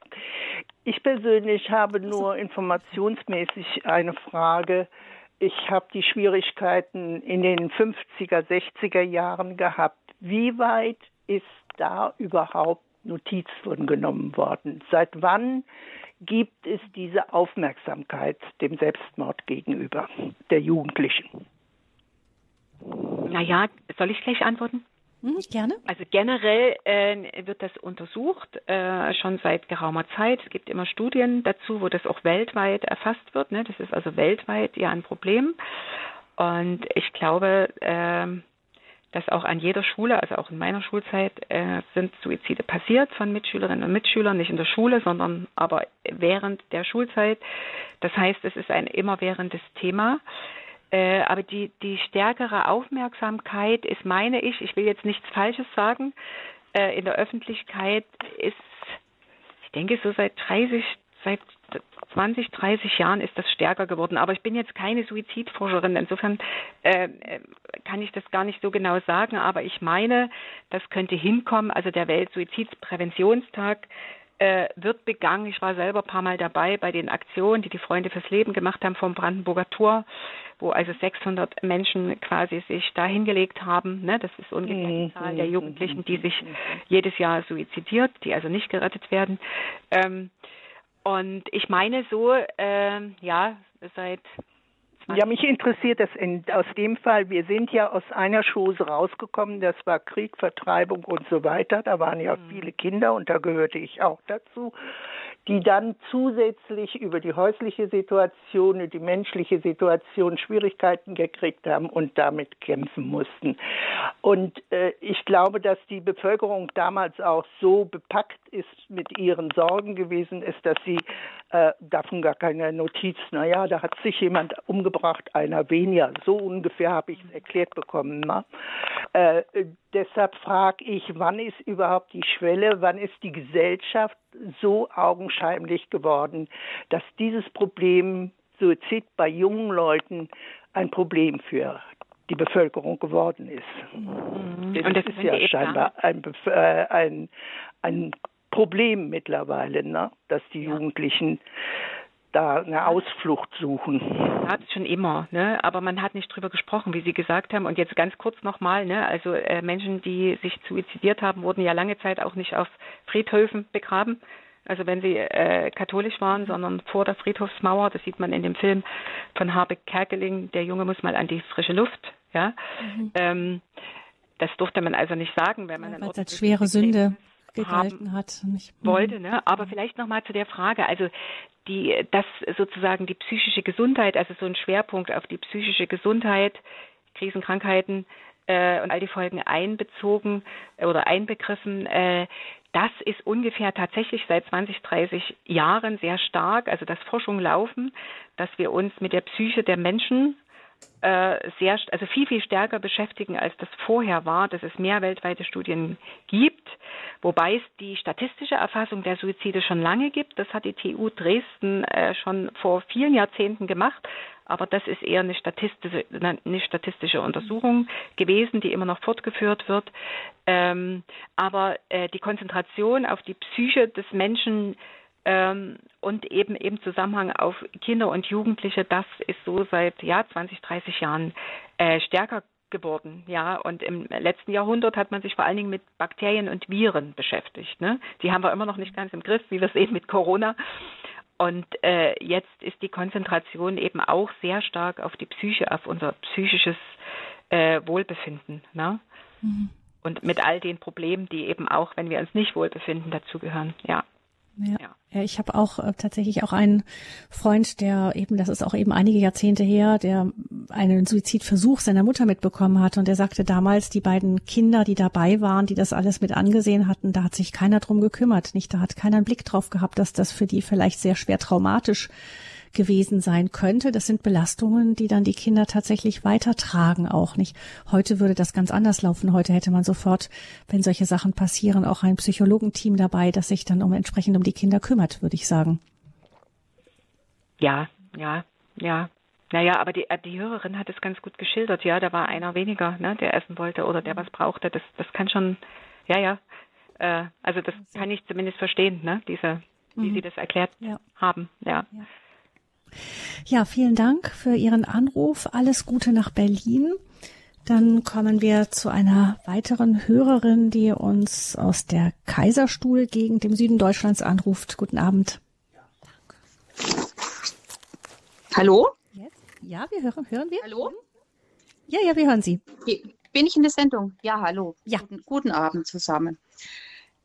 Ich persönlich habe nur informationsmäßig eine Frage. Ich habe die Schwierigkeiten in den 50er, 60er Jahren gehabt. Wie weit ist da überhaupt Notiz von genommen worden? Seit wann gibt es diese Aufmerksamkeit dem Selbstmord gegenüber der Jugendlichen? Naja, soll ich gleich antworten? Hm, gerne. Also generell äh, wird das untersucht, äh, schon seit geraumer Zeit. Es gibt immer Studien dazu, wo das auch weltweit erfasst wird. Ne? Das ist also weltweit ja ein Problem. Und ich glaube, äh, dass auch an jeder Schule, also auch in meiner Schulzeit, äh, sind Suizide passiert von Mitschülerinnen und Mitschülern, nicht in der Schule, sondern aber während der Schulzeit. Das heißt, es ist ein immerwährendes Thema. Äh, aber die, die stärkere Aufmerksamkeit ist, meine ich, ich will jetzt nichts Falsches sagen, äh, in der Öffentlichkeit ist, ich denke, so seit 30, seit 20, 30 Jahren ist das stärker geworden. Aber ich bin jetzt keine Suizidforscherin. Insofern äh, kann ich das gar nicht so genau sagen. Aber ich meine, das könnte hinkommen. Also der Weltsuizidpräventionstag äh, wird begangen. Ich war selber ein paar Mal dabei bei den Aktionen, die die Freunde fürs Leben gemacht haben vom Brandenburger Tor, wo also 600 Menschen quasi sich da hingelegt haben. Ne? Das ist ungefähr die mhm. Zahl der Jugendlichen, die sich jedes Jahr suizidiert, die also nicht gerettet werden. Ähm, und ich meine so, äh, ja, seit ja, mich interessiert das in, aus dem Fall. Wir sind ja aus einer Chose rausgekommen. Das war Krieg, Vertreibung und so weiter. Da waren ja mhm. viele Kinder und da gehörte ich auch dazu die dann zusätzlich über die häusliche Situation die menschliche Situation Schwierigkeiten gekriegt haben und damit kämpfen mussten. Und äh, ich glaube, dass die Bevölkerung damals auch so bepackt ist mit ihren Sorgen gewesen ist, dass sie äh, davon gar keine Notiz, naja, da hat sich jemand umgebracht, einer weniger. So ungefähr habe ich es erklärt bekommen. Ne? Äh, deshalb frage ich, wann ist überhaupt die Schwelle, wann ist die Gesellschaft so augenscheinlich geworden, dass dieses Problem Suizid bei jungen Leuten ein Problem für die Bevölkerung geworden ist. Mhm. Das, Und das ist, ist ja scheinbar ein, äh, ein, ein Problem mittlerweile, ne? dass die ja. Jugendlichen da eine Ausflucht suchen. Hat es schon immer, ne? aber man hat nicht drüber gesprochen, wie Sie gesagt haben. Und jetzt ganz kurz nochmal, ne? also äh, Menschen, die sich suizidiert haben, wurden ja lange Zeit auch nicht auf Friedhöfen begraben. Also wenn sie äh, katholisch waren, sondern vor der Friedhofsmauer, das sieht man in dem Film von Habeck Kerkeling, der Junge muss mal an die frische Luft. Ja, mhm. ähm, das durfte man also nicht sagen, wenn man ja, dann als schwere Sünde gehalten hat. Nicht, mhm. wollte, ne? Aber vielleicht nochmal zu der Frage, also die, dass sozusagen die psychische Gesundheit, also so ein Schwerpunkt auf die psychische Gesundheit, Krisenkrankheiten äh, und all die Folgen einbezogen äh, oder einbegriffen, äh, das ist ungefähr tatsächlich seit 20, 30 Jahren sehr stark, also dass Forschungen laufen, dass wir uns mit der Psyche der Menschen sehr, also viel, viel stärker beschäftigen, als das vorher war, dass es mehr weltweite Studien gibt, wobei es die statistische Erfassung der Suizide schon lange gibt. Das hat die TU Dresden äh, schon vor vielen Jahrzehnten gemacht, aber das ist eher eine statistische, eine statistische Untersuchung gewesen, die immer noch fortgeführt wird. Ähm, aber äh, die Konzentration auf die Psyche des Menschen ähm, und eben im Zusammenhang auf Kinder und Jugendliche, das ist so seit ja 20, 30 Jahren äh, stärker geworden, ja. Und im letzten Jahrhundert hat man sich vor allen Dingen mit Bakterien und Viren beschäftigt. Ne? Die haben wir immer noch nicht ganz im Griff, wie wir sehen mit Corona. Und äh, jetzt ist die Konzentration eben auch sehr stark auf die Psyche, auf unser psychisches äh, Wohlbefinden. Ne? Mhm. Und mit all den Problemen, die eben auch, wenn wir uns nicht wohlbefinden, dazugehören. Ja. Ja. ja. ich habe auch äh, tatsächlich auch einen Freund, der eben, das ist auch eben einige Jahrzehnte her, der einen Suizidversuch seiner Mutter mitbekommen hat und der sagte damals, die beiden Kinder, die dabei waren, die das alles mit angesehen hatten, da hat sich keiner drum gekümmert, nicht, da hat keiner einen Blick drauf gehabt, dass das für die vielleicht sehr schwer traumatisch gewesen sein könnte. Das sind Belastungen, die dann die Kinder tatsächlich weitertragen auch nicht. Heute würde das ganz anders laufen. Heute hätte man sofort, wenn solche Sachen passieren, auch ein Psychologenteam dabei, das sich dann um entsprechend um die Kinder kümmert, würde ich sagen. Ja, ja, ja. Naja, aber die, die Hörerin hat es ganz gut geschildert. Ja, da war einer weniger, ne, der essen wollte oder der was brauchte. Das, das kann schon, ja, ja. Äh, also das kann ich zumindest verstehen, ne, diese, wie mhm. Sie das erklärt ja. haben. Ja. ja. Ja, vielen Dank für Ihren Anruf. Alles Gute nach Berlin. Dann kommen wir zu einer weiteren Hörerin, die uns aus der Kaiserstuhl-Gegend im Süden Deutschlands anruft. Guten Abend. Hallo? Ja, wir hören, hören wir. Hallo? Ja, ja, wir hören Sie. Bin ich in der Sendung? Ja, hallo. Ja. Guten, guten Abend zusammen.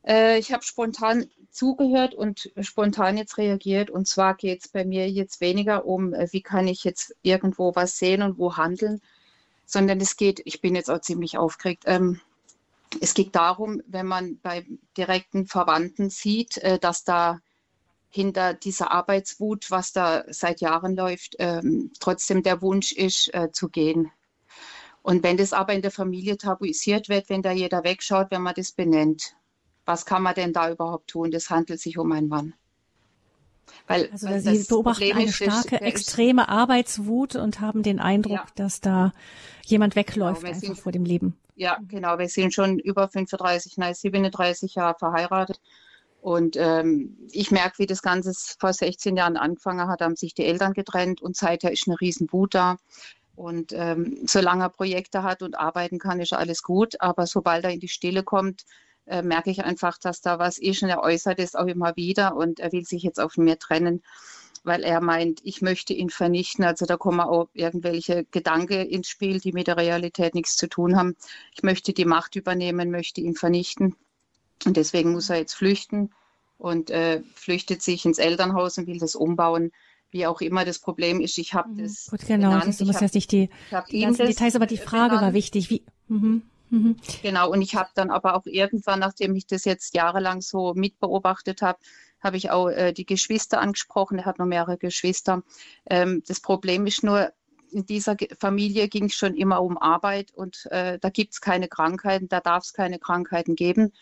Äh, ich habe spontan zugehört und spontan jetzt reagiert. Und zwar geht es bei mir jetzt weniger um, äh, wie kann ich jetzt irgendwo was sehen und wo handeln, sondern es geht, ich bin jetzt auch ziemlich aufgeregt, ähm, es geht darum, wenn man bei direkten Verwandten sieht, äh, dass da hinter dieser Arbeitswut, was da seit Jahren läuft, ähm, trotzdem der Wunsch ist, äh, zu gehen. Und wenn das aber in der Familie tabuisiert wird, wenn da jeder wegschaut, wenn man das benennt, was kann man denn da überhaupt tun? Das handelt sich um einen Mann. Weil, also weil Sie beobachten Problem eine starke, ist, extreme ist, Arbeitswut und haben den Eindruck, ja. dass da jemand wegläuft genau, einfach sind, vor dem Leben. Ja, genau. Wir sind schon über 35, nein, 37 Jahre verheiratet. Und ähm, ich merke, wie das Ganze vor 16 Jahren angefangen hat, haben sich die Eltern getrennt und seither ist eine riesen Wut da. Und ähm, solange er Projekte hat und arbeiten kann, ist alles gut. Aber sobald er in die Stille kommt, äh, merke ich einfach, dass da was ist und er äußert es auch immer wieder und er will sich jetzt auf mir trennen, weil er meint, ich möchte ihn vernichten. Also da kommen auch irgendwelche Gedanken ins Spiel, die mit der Realität nichts zu tun haben. Ich möchte die Macht übernehmen, möchte ihn vernichten und deswegen muss er jetzt flüchten und äh, flüchtet sich ins Elternhaus und will das umbauen wie auch immer das Problem ist. Ich habe mhm. das. Gut, genau. Genannt. Das, du musst jetzt nicht die, die ganzen Details, aber die Frage genannt. war wichtig. Wie, mhm. Mhm. Genau, und ich habe dann aber auch irgendwann, nachdem ich das jetzt jahrelang so mitbeobachtet habe, habe ich auch äh, die Geschwister angesprochen. Er hat noch mehrere Geschwister. Ähm, das Problem ist nur, in dieser Familie ging es schon immer um Arbeit und äh, da gibt es keine Krankheiten, da darf es keine Krankheiten geben.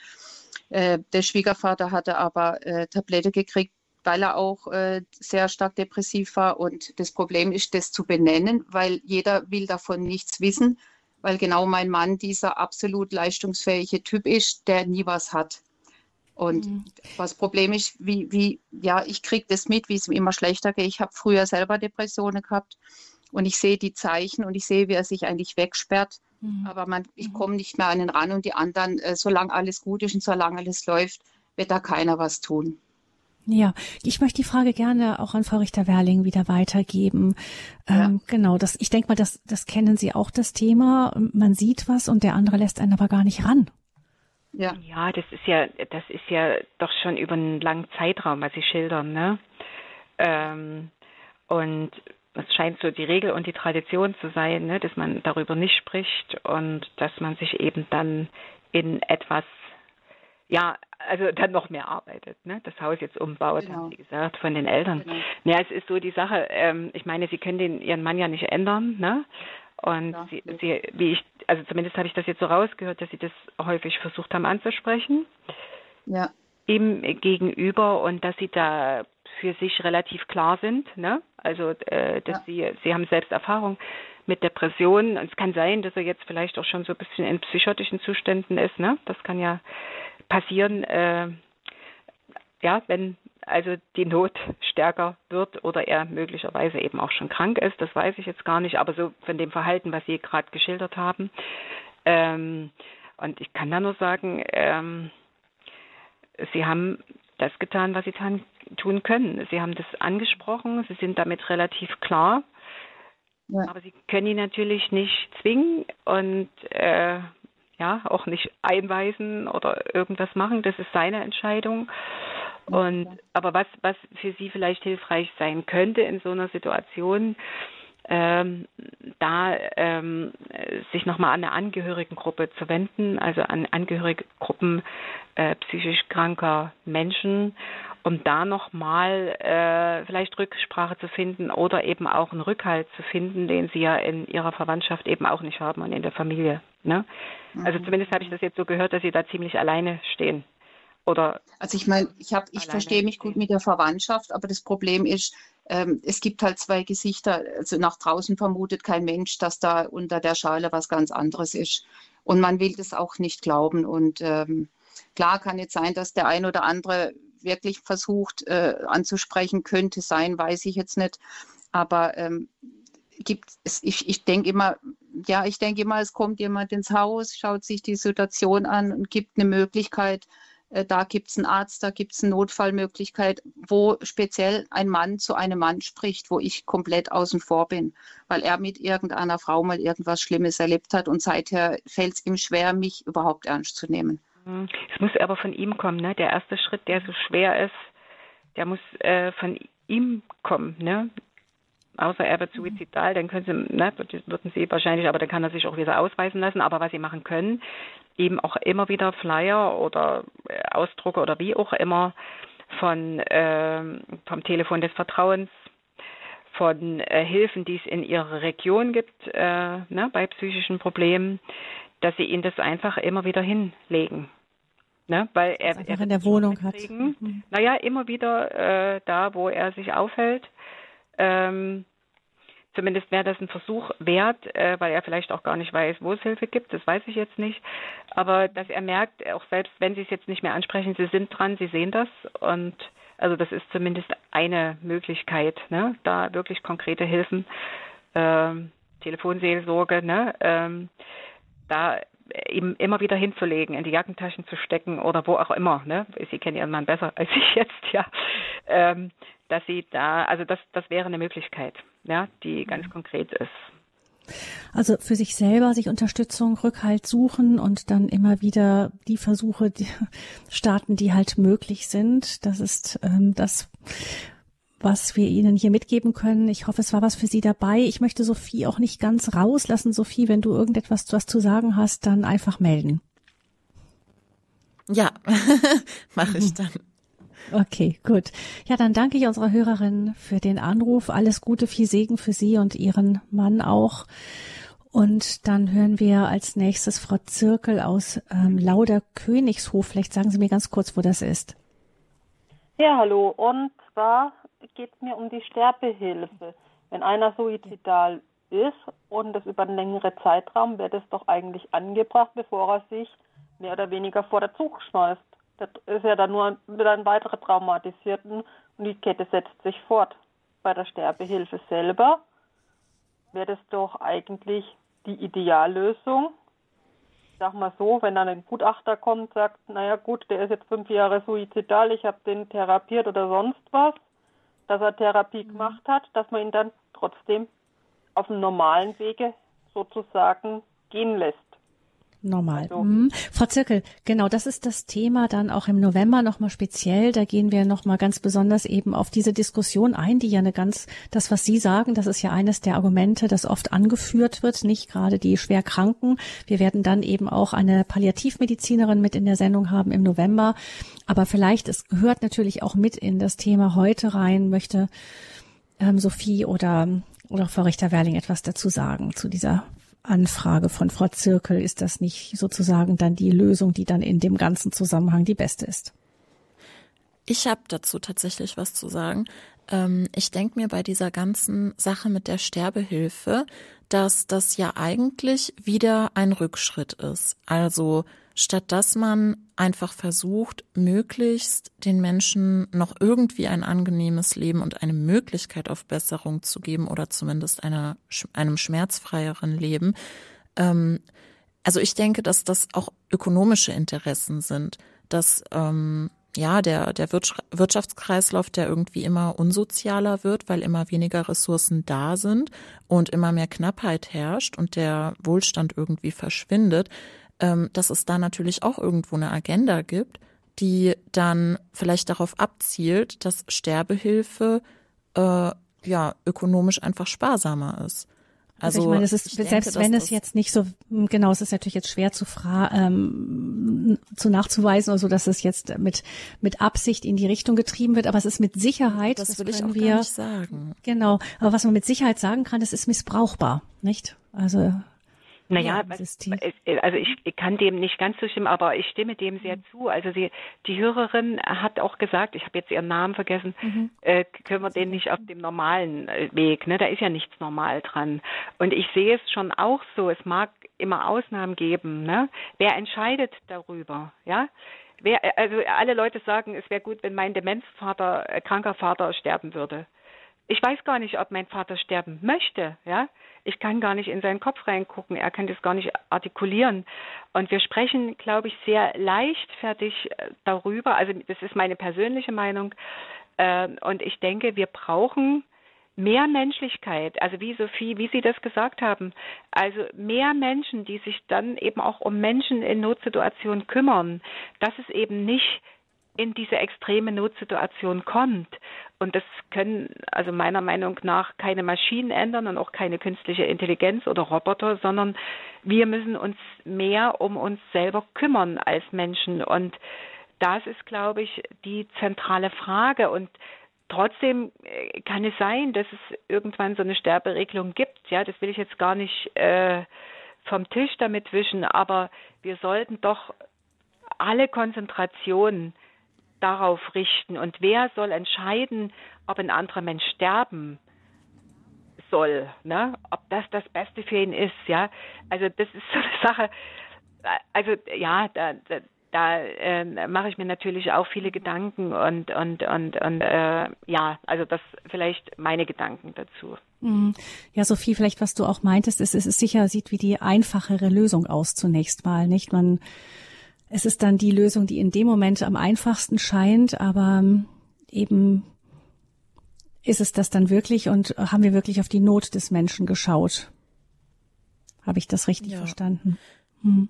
Äh, der Schwiegervater hatte aber äh, Tablette gekriegt, weil er auch äh, sehr stark depressiv war. Und das Problem ist, das zu benennen, weil jeder will davon nichts wissen weil genau mein Mann dieser absolut leistungsfähige Typ ist, der nie was hat. Und mhm. das Problem ist, wie, wie, ja, ich kriege das mit, wie es ihm immer schlechter geht. Ich habe früher selber Depressionen gehabt und ich sehe die Zeichen und ich sehe, wie er sich eigentlich wegsperrt. Mhm. Aber man, ich mhm. komme nicht mehr an ihn ran und die anderen, äh, solange alles gut ist und solange alles läuft, wird da keiner was tun. Ja, ich möchte die Frage gerne auch an Frau Richter-Werling wieder weitergeben. Ja. Ähm, genau, das, ich denke mal, das, das kennen Sie auch, das Thema. Man sieht was und der andere lässt einen aber gar nicht ran. Ja. ja, das ist ja, das ist ja doch schon über einen langen Zeitraum, was Sie schildern, ne? Ähm, und es scheint so die Regel und die Tradition zu sein, ne, dass man darüber nicht spricht und dass man sich eben dann in etwas ja, also dann noch mehr arbeitet, ne? Das Haus jetzt umbaut, genau. haben Sie gesagt, von den Eltern. Genau. Ja, es ist so die Sache, ähm, ich meine, Sie können den Ihren Mann ja nicht ändern, ne? Und ja, sie, sie, wie ich, also zumindest habe ich das jetzt so rausgehört, dass Sie das häufig versucht haben anzusprechen. Ja. Ihm gegenüber und dass Sie da für sich relativ klar sind, ne? Also, äh, dass ja. Sie, Sie haben selbst Erfahrung mit Depressionen und es kann sein, dass er jetzt vielleicht auch schon so ein bisschen in psychotischen Zuständen ist, ne? Das kann ja passieren, äh, ja, wenn also die Not stärker wird oder er möglicherweise eben auch schon krank ist, das weiß ich jetzt gar nicht, aber so von dem Verhalten, was Sie gerade geschildert haben. Ähm, und ich kann da nur sagen, ähm, Sie haben das getan, was Sie tun können. Sie haben das angesprochen, Sie sind damit relativ klar, ja. aber Sie können ihn natürlich nicht zwingen und äh, ja, auch nicht einweisen oder irgendwas machen. Das ist seine Entscheidung. Und aber was, was für sie vielleicht hilfreich sein könnte in so einer Situation, ähm, da ähm, sich nochmal an eine Angehörigengruppe zu wenden, also an Angehörigengruppen äh, psychisch kranker Menschen, um da nochmal äh, vielleicht Rücksprache zu finden oder eben auch einen Rückhalt zu finden, den sie ja in ihrer Verwandtschaft eben auch nicht haben und in der Familie. Ne? Also mhm. zumindest habe ich das jetzt so gehört, dass sie da ziemlich alleine stehen. Oder also ich meine, ich habe, ich verstehe mich gut mit der Verwandtschaft, aber das Problem ist, ähm, es gibt halt zwei Gesichter. Also nach draußen vermutet kein Mensch, dass da unter der Schale was ganz anderes ist. Und man will das auch nicht glauben. Und ähm, klar kann jetzt sein, dass der ein oder andere wirklich versucht äh, anzusprechen könnte sein, weiß ich jetzt nicht. Aber ähm, gibt es, ich, ich denke immer, ja, ich denke immer, es kommt jemand ins Haus, schaut sich die Situation an und gibt eine Möglichkeit, äh, da gibt es einen Arzt, da gibt es eine Notfallmöglichkeit, wo speziell ein Mann zu einem Mann spricht, wo ich komplett außen vor bin, weil er mit irgendeiner Frau mal irgendwas Schlimmes erlebt hat und seither fällt es ihm schwer, mich überhaupt ernst zu nehmen. Mhm. Es muss aber von ihm kommen, ne? Der erste Schritt, der so schwer ist, der muss äh, von ihm kommen, ne? Außer er wird suizidal, dann können sie, ne, würden sie wahrscheinlich, aber dann kann er sich auch wieder ausweisen lassen. Aber was sie machen können, eben auch immer wieder Flyer oder äh, Ausdrucke oder wie auch immer von äh, vom Telefon des Vertrauens, von äh, Hilfen, die es in ihrer Region gibt, äh, ne, bei psychischen Problemen, dass sie ihnen das einfach immer wieder hinlegen. Ne, weil er, er in der Wohnung hat. Mhm. Naja, immer wieder äh, da, wo er sich aufhält. Ähm, Zumindest wäre das ein Versuch wert, äh, weil er vielleicht auch gar nicht weiß, wo es Hilfe gibt. Das weiß ich jetzt nicht. Aber dass er merkt, auch selbst wenn Sie es jetzt nicht mehr ansprechen, Sie sind dran, Sie sehen das. Und also das ist zumindest eine Möglichkeit, ne? da wirklich konkrete Hilfen, ähm, Telefonseelsorge, ne? Ähm, da ihm immer wieder hinzulegen, in die Jackentaschen zu stecken oder wo auch immer. Ne? Sie kennen Ihren Mann besser als ich jetzt, ja. Ähm, dass Sie da, also das, das wäre eine Möglichkeit ja, die ganz konkret ist. Also für sich selber sich Unterstützung, Rückhalt suchen und dann immer wieder die Versuche die starten, die halt möglich sind. Das ist ähm, das, was wir Ihnen hier mitgeben können. Ich hoffe, es war was für Sie dabei. Ich möchte Sophie auch nicht ganz rauslassen. Sophie, wenn du irgendetwas was zu sagen hast, dann einfach melden. Ja, mache ich dann. Okay, gut. Ja, dann danke ich unserer Hörerin für den Anruf. Alles Gute, viel Segen für Sie und Ihren Mann auch. Und dann hören wir als nächstes Frau Zirkel aus ähm, Lauder Königshof. Vielleicht sagen Sie mir ganz kurz, wo das ist. Ja, hallo. Und zwar geht es mir um die Sterbehilfe. Wenn einer suizidal ist und das über einen längeren Zeitraum, wäre das doch eigentlich angebracht, bevor er sich mehr oder weniger vor der Zug schmeißt. Das ist ja dann nur wieder ein weiterer Traumatisierten und die Kette setzt sich fort. Bei der Sterbehilfe selber wäre das doch eigentlich die Ideallösung. Sag mal so, wenn dann ein Gutachter kommt, sagt, naja gut, der ist jetzt fünf Jahre suizidal, ich habe den therapiert oder sonst was, dass er Therapie mhm. gemacht hat, dass man ihn dann trotzdem auf dem normalen Wege sozusagen gehen lässt. Normal. Also. Mhm. Frau Zirkel, genau, das ist das Thema dann auch im November nochmal speziell. Da gehen wir nochmal ganz besonders eben auf diese Diskussion ein, die ja eine ganz, das, was Sie sagen, das ist ja eines der Argumente, das oft angeführt wird, nicht gerade die Schwerkranken. Wir werden dann eben auch eine Palliativmedizinerin mit in der Sendung haben im November. Aber vielleicht, es gehört natürlich auch mit in das Thema heute rein, möchte ähm, Sophie oder, oder Frau Richter-Werling etwas dazu sagen zu dieser Anfrage von Frau Zirkel, ist das nicht sozusagen dann die Lösung, die dann in dem ganzen Zusammenhang die beste ist? Ich habe dazu tatsächlich was zu sagen. Ähm, ich denke mir bei dieser ganzen Sache mit der Sterbehilfe, dass das ja eigentlich wieder ein Rückschritt ist. Also statt dass man einfach versucht, möglichst den Menschen noch irgendwie ein angenehmes Leben und eine Möglichkeit auf Besserung zu geben oder zumindest einer, einem schmerzfreieren Leben. Ähm, also ich denke, dass das auch ökonomische Interessen sind, dass ähm, ja, der, der Wirtschaftskreislauf, der irgendwie immer unsozialer wird, weil immer weniger Ressourcen da sind und immer mehr Knappheit herrscht und der Wohlstand irgendwie verschwindet, ähm, dass es da natürlich auch irgendwo eine Agenda gibt, die dann vielleicht darauf abzielt, dass Sterbehilfe äh, ja ökonomisch einfach sparsamer ist. Also, also ich meine, es ist selbst denke, wenn es jetzt nicht so genau, es ist natürlich jetzt schwer zu fra ähm, zu nachzuweisen oder so, dass es jetzt mit mit Absicht in die Richtung getrieben wird, aber es ist mit Sicherheit, das, das will ich auch wir, gar nicht sagen. Genau, aber was man mit Sicherheit sagen kann, es ist missbrauchbar, nicht? Also naja, ja, also ich, ich, kann dem nicht ganz zustimmen, aber ich stimme dem sehr mhm. zu. Also sie, die Hörerin hat auch gesagt, ich habe jetzt ihren Namen vergessen, mhm. äh, können wir den nicht auf dem normalen äh, Weg, ne? Da ist ja nichts normal dran. Und ich sehe es schon auch so, es mag immer Ausnahmen geben, ne? Wer entscheidet darüber, ja? Wer, also alle Leute sagen, es wäre gut, wenn mein Demenzvater, äh, kranker Vater sterben würde. Ich weiß gar nicht, ob mein Vater sterben möchte, ja. Ich kann gar nicht in seinen Kopf reingucken. Er kann das gar nicht artikulieren. Und wir sprechen, glaube ich, sehr leichtfertig äh, darüber. Also, das ist meine persönliche Meinung. Ähm, und ich denke, wir brauchen mehr Menschlichkeit, also wie Sophie, wie Sie das gesagt haben, also mehr Menschen, die sich dann eben auch um Menschen in Notsituationen kümmern, dass es eben nicht in diese extreme Notsituation kommt. Und das können also meiner Meinung nach keine Maschinen ändern und auch keine künstliche Intelligenz oder Roboter, sondern wir müssen uns mehr um uns selber kümmern als Menschen. Und das ist, glaube ich, die zentrale Frage. Und trotzdem äh, kann es sein, dass es irgendwann so eine Sterberegelung gibt. Ja, das will ich jetzt gar nicht äh, vom Tisch damit wischen, aber wir sollten doch alle Konzentrationen darauf richten und wer soll entscheiden, ob ein anderer Mensch sterben soll, ne? ob das das Beste für ihn ist, ja. Also das ist so eine Sache, also ja, da, da, da äh, mache ich mir natürlich auch viele Gedanken und und und und äh, ja, also das vielleicht meine Gedanken dazu. Mhm. Ja, Sophie, vielleicht was du auch meintest, ist, es ist sicher sieht wie die einfachere Lösung aus zunächst mal, nicht? Man es ist dann die Lösung, die in dem Moment am einfachsten scheint, aber ähm, eben ist es das dann wirklich und haben wir wirklich auf die Not des Menschen geschaut? Habe ich das richtig ja. verstanden? Hm.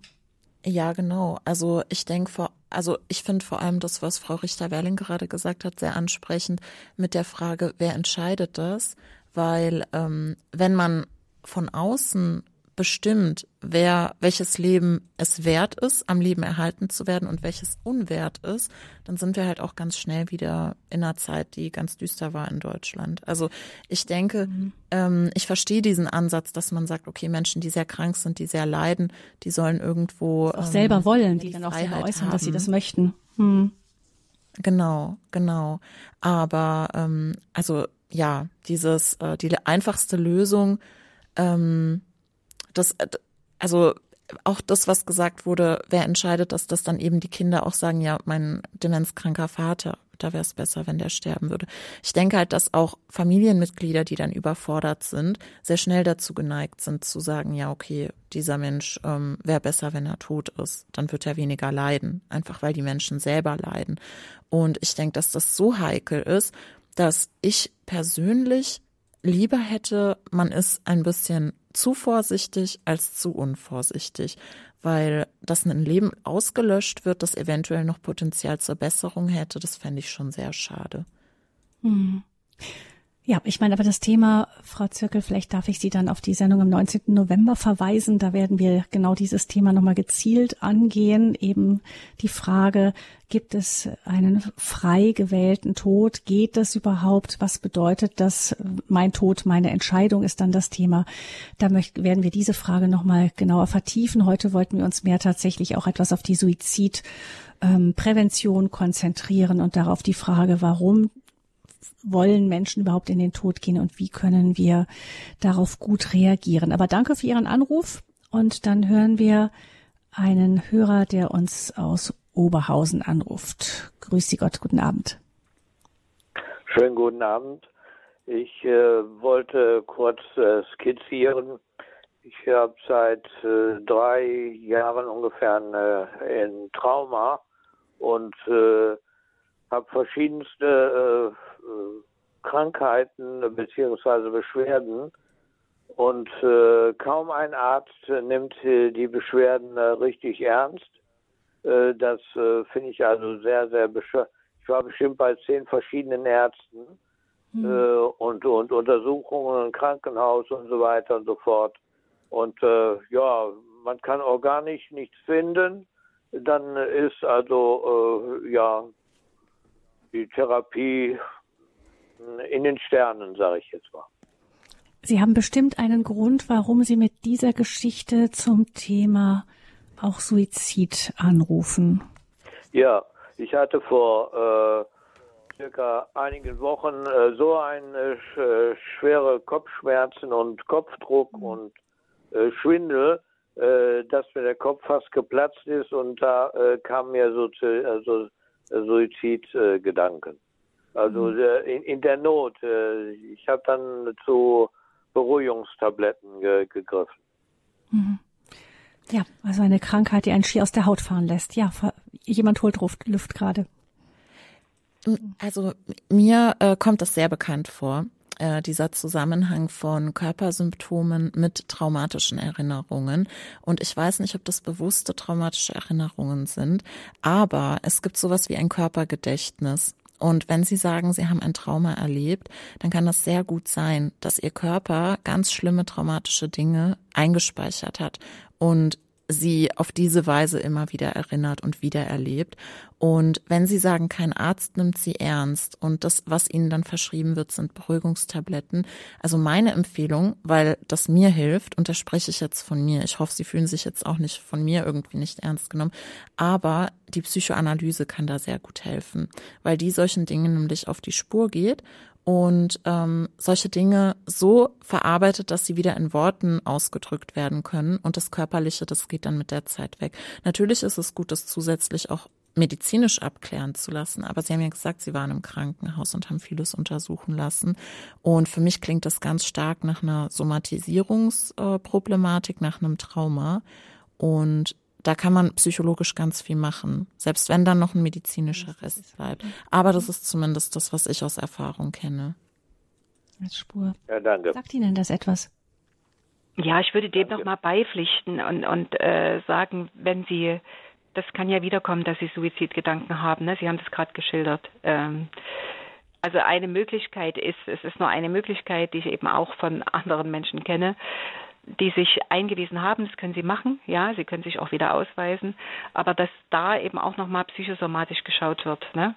Ja, genau. Also ich denke vor, also ich finde vor allem das, was Frau Richter-Werling gerade gesagt hat, sehr ansprechend mit der Frage, wer entscheidet das? Weil ähm, wenn man von außen bestimmt, wer, welches Leben es wert ist, am Leben erhalten zu werden und welches unwert ist, dann sind wir halt auch ganz schnell wieder in einer Zeit, die ganz düster war in Deutschland. Also ich denke, mhm. ähm, ich verstehe diesen Ansatz, dass man sagt, okay, Menschen, die sehr krank sind, die sehr leiden, die sollen irgendwo auch ähm, selber wollen, die, die dann auch selber äußern, haben. dass sie das möchten. Mhm. Genau, genau. Aber ähm, also ja, dieses äh, die einfachste Lösung ähm, das, äh, also auch das, was gesagt wurde, wer entscheidet, dass das dann eben die Kinder auch sagen, ja, mein demenzkranker Vater, da wäre es besser, wenn der sterben würde. Ich denke halt, dass auch Familienmitglieder, die dann überfordert sind, sehr schnell dazu geneigt sind zu sagen, ja, okay, dieser Mensch ähm, wäre besser, wenn er tot ist. Dann wird er weniger leiden, einfach weil die Menschen selber leiden. Und ich denke, dass das so heikel ist, dass ich persönlich lieber hätte, man ist ein bisschen zu vorsichtig als zu unvorsichtig, weil dass ein Leben ausgelöscht wird, das eventuell noch Potenzial zur Besserung hätte, das fände ich schon sehr schade. Hm. Ja, ich meine, aber das Thema, Frau Zirkel, vielleicht darf ich Sie dann auf die Sendung am 19. November verweisen. Da werden wir genau dieses Thema nochmal gezielt angehen. Eben die Frage, gibt es einen frei gewählten Tod? Geht das überhaupt? Was bedeutet das? Mein Tod, meine Entscheidung ist dann das Thema. Da möchten, werden wir diese Frage nochmal genauer vertiefen. Heute wollten wir uns mehr tatsächlich auch etwas auf die Suizidprävention konzentrieren und darauf die Frage, warum wollen Menschen überhaupt in den Tod gehen und wie können wir darauf gut reagieren. Aber danke für Ihren Anruf und dann hören wir einen Hörer, der uns aus Oberhausen anruft. Grüß Sie Gott, guten Abend. Schönen guten Abend. Ich äh, wollte kurz äh, skizzieren. Ich habe seit äh, drei Jahren ungefähr äh, ein Trauma und äh, habe verschiedenste äh, Krankheiten bzw. Beschwerden und äh, kaum ein Arzt nimmt äh, die Beschwerden äh, richtig ernst. Äh, das äh, finde ich also sehr, sehr bescheuert. Ich war bestimmt bei zehn verschiedenen Ärzten mhm. und, und Untersuchungen im Krankenhaus und so weiter und so fort. Und ja, man kann organisch nichts finden. Dann ist also ja die Therapie in den Sternen, sage ich jetzt mal. Sie haben bestimmt einen Grund, warum Sie mit dieser Geschichte zum Thema auch Suizid anrufen. Ja, ich hatte vor äh, circa einigen Wochen äh, so eine äh, schwere Kopfschmerzen und Kopfdruck mhm. und äh, Schwindel, äh, dass mir der Kopf fast geplatzt ist und da äh, kam mir so, also Suizidgedanken. Also mhm. in, in, der Not. Äh, ich habe dann zu Beruhigungstabletten ge gegriffen. Mhm. Ja, also eine Krankheit, die einen schier aus der Haut fahren lässt. Ja, jemand holt Luft, Luft gerade. Also mir äh, kommt das sehr bekannt vor, äh, dieser Zusammenhang von Körpersymptomen mit traumatischen Erinnerungen. Und ich weiß nicht, ob das bewusste traumatische Erinnerungen sind, aber es gibt sowas wie ein Körpergedächtnis. Und wenn Sie sagen, Sie haben ein Trauma erlebt, dann kann das sehr gut sein, dass Ihr Körper ganz schlimme traumatische Dinge eingespeichert hat und sie auf diese Weise immer wieder erinnert und wieder erlebt. Und wenn Sie sagen, kein Arzt nimmt Sie ernst und das, was Ihnen dann verschrieben wird, sind Beruhigungstabletten. Also meine Empfehlung, weil das mir hilft, und da spreche ich jetzt von mir. Ich hoffe, Sie fühlen sich jetzt auch nicht von mir irgendwie nicht ernst genommen. Aber die Psychoanalyse kann da sehr gut helfen, weil die solchen Dingen nämlich auf die Spur geht und ähm, solche Dinge so verarbeitet, dass sie wieder in Worten ausgedrückt werden können und das Körperliche, das geht dann mit der Zeit weg. Natürlich ist es gut, das zusätzlich auch medizinisch abklären zu lassen, aber Sie haben ja gesagt, Sie waren im Krankenhaus und haben vieles untersuchen lassen. Und für mich klingt das ganz stark nach einer Somatisierungsproblematik, nach einem Trauma. Und da kann man psychologisch ganz viel machen, selbst wenn dann noch ein medizinischer Rest bleibt. Aber das ist zumindest das, was ich aus Erfahrung kenne. Als Spur. Ja, danke. Sagt Ihnen das etwas? Ja, ich würde dem nochmal beipflichten und, und äh, sagen, wenn Sie, das kann ja wiederkommen, dass Sie Suizidgedanken haben. Ne? Sie haben das gerade geschildert. Ähm, also eine Möglichkeit ist, es ist nur eine Möglichkeit, die ich eben auch von anderen Menschen kenne, die sich eingewiesen haben, das können sie machen, ja, sie können sich auch wieder ausweisen, aber dass da eben auch nochmal psychosomatisch geschaut wird, ne?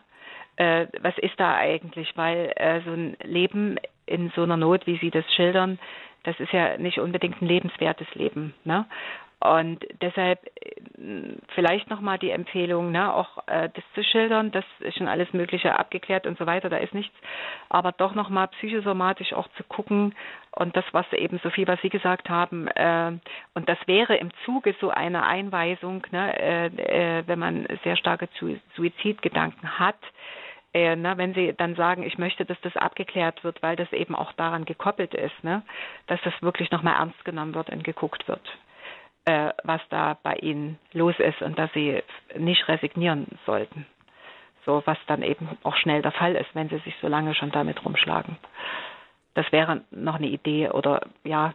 Äh, was ist da eigentlich? Weil äh, so ein Leben in so einer Not, wie Sie das schildern, das ist ja nicht unbedingt ein lebenswertes Leben. Ne? Und deshalb äh, vielleicht nochmal die Empfehlung, ne, auch äh, das zu schildern, das ist schon alles Mögliche abgeklärt und so weiter, da ist nichts, aber doch nochmal psychosomatisch auch zu gucken und das, was eben so viel, was Sie gesagt haben, äh, und das wäre im Zuge so einer Einweisung, ne, äh, äh, wenn man sehr starke Suizidgedanken hat, äh, ne, wenn Sie dann sagen, ich möchte, dass das abgeklärt wird, weil das eben auch daran gekoppelt ist, ne, dass das wirklich nochmal ernst genommen wird und geguckt wird äh, was da bei ihnen los ist und dass sie nicht resignieren sollten. So was dann eben auch schnell der Fall ist, wenn sie sich so lange schon damit rumschlagen. Das wäre noch eine Idee oder ja,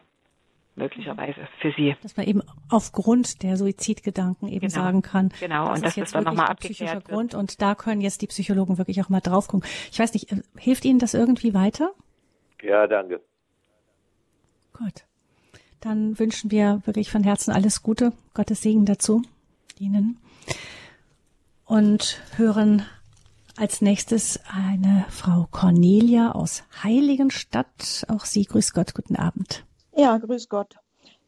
möglicherweise für sie. Dass man eben aufgrund der Suizidgedanken eben genau. sagen kann, genau. das und das ist jetzt ist dann wirklich nochmal ein abgeklärt psychischer wird. Grund und da können jetzt die Psychologen wirklich auch mal drauf gucken. Ich weiß nicht, äh, hilft Ihnen das irgendwie weiter? Ja, danke. Gut. Dann wünschen wir wirklich von Herzen alles Gute, Gottes Segen dazu Ihnen und hören als nächstes eine Frau Cornelia aus Heiligenstadt. Auch Sie, grüß Gott, guten Abend. Ja, grüß Gott.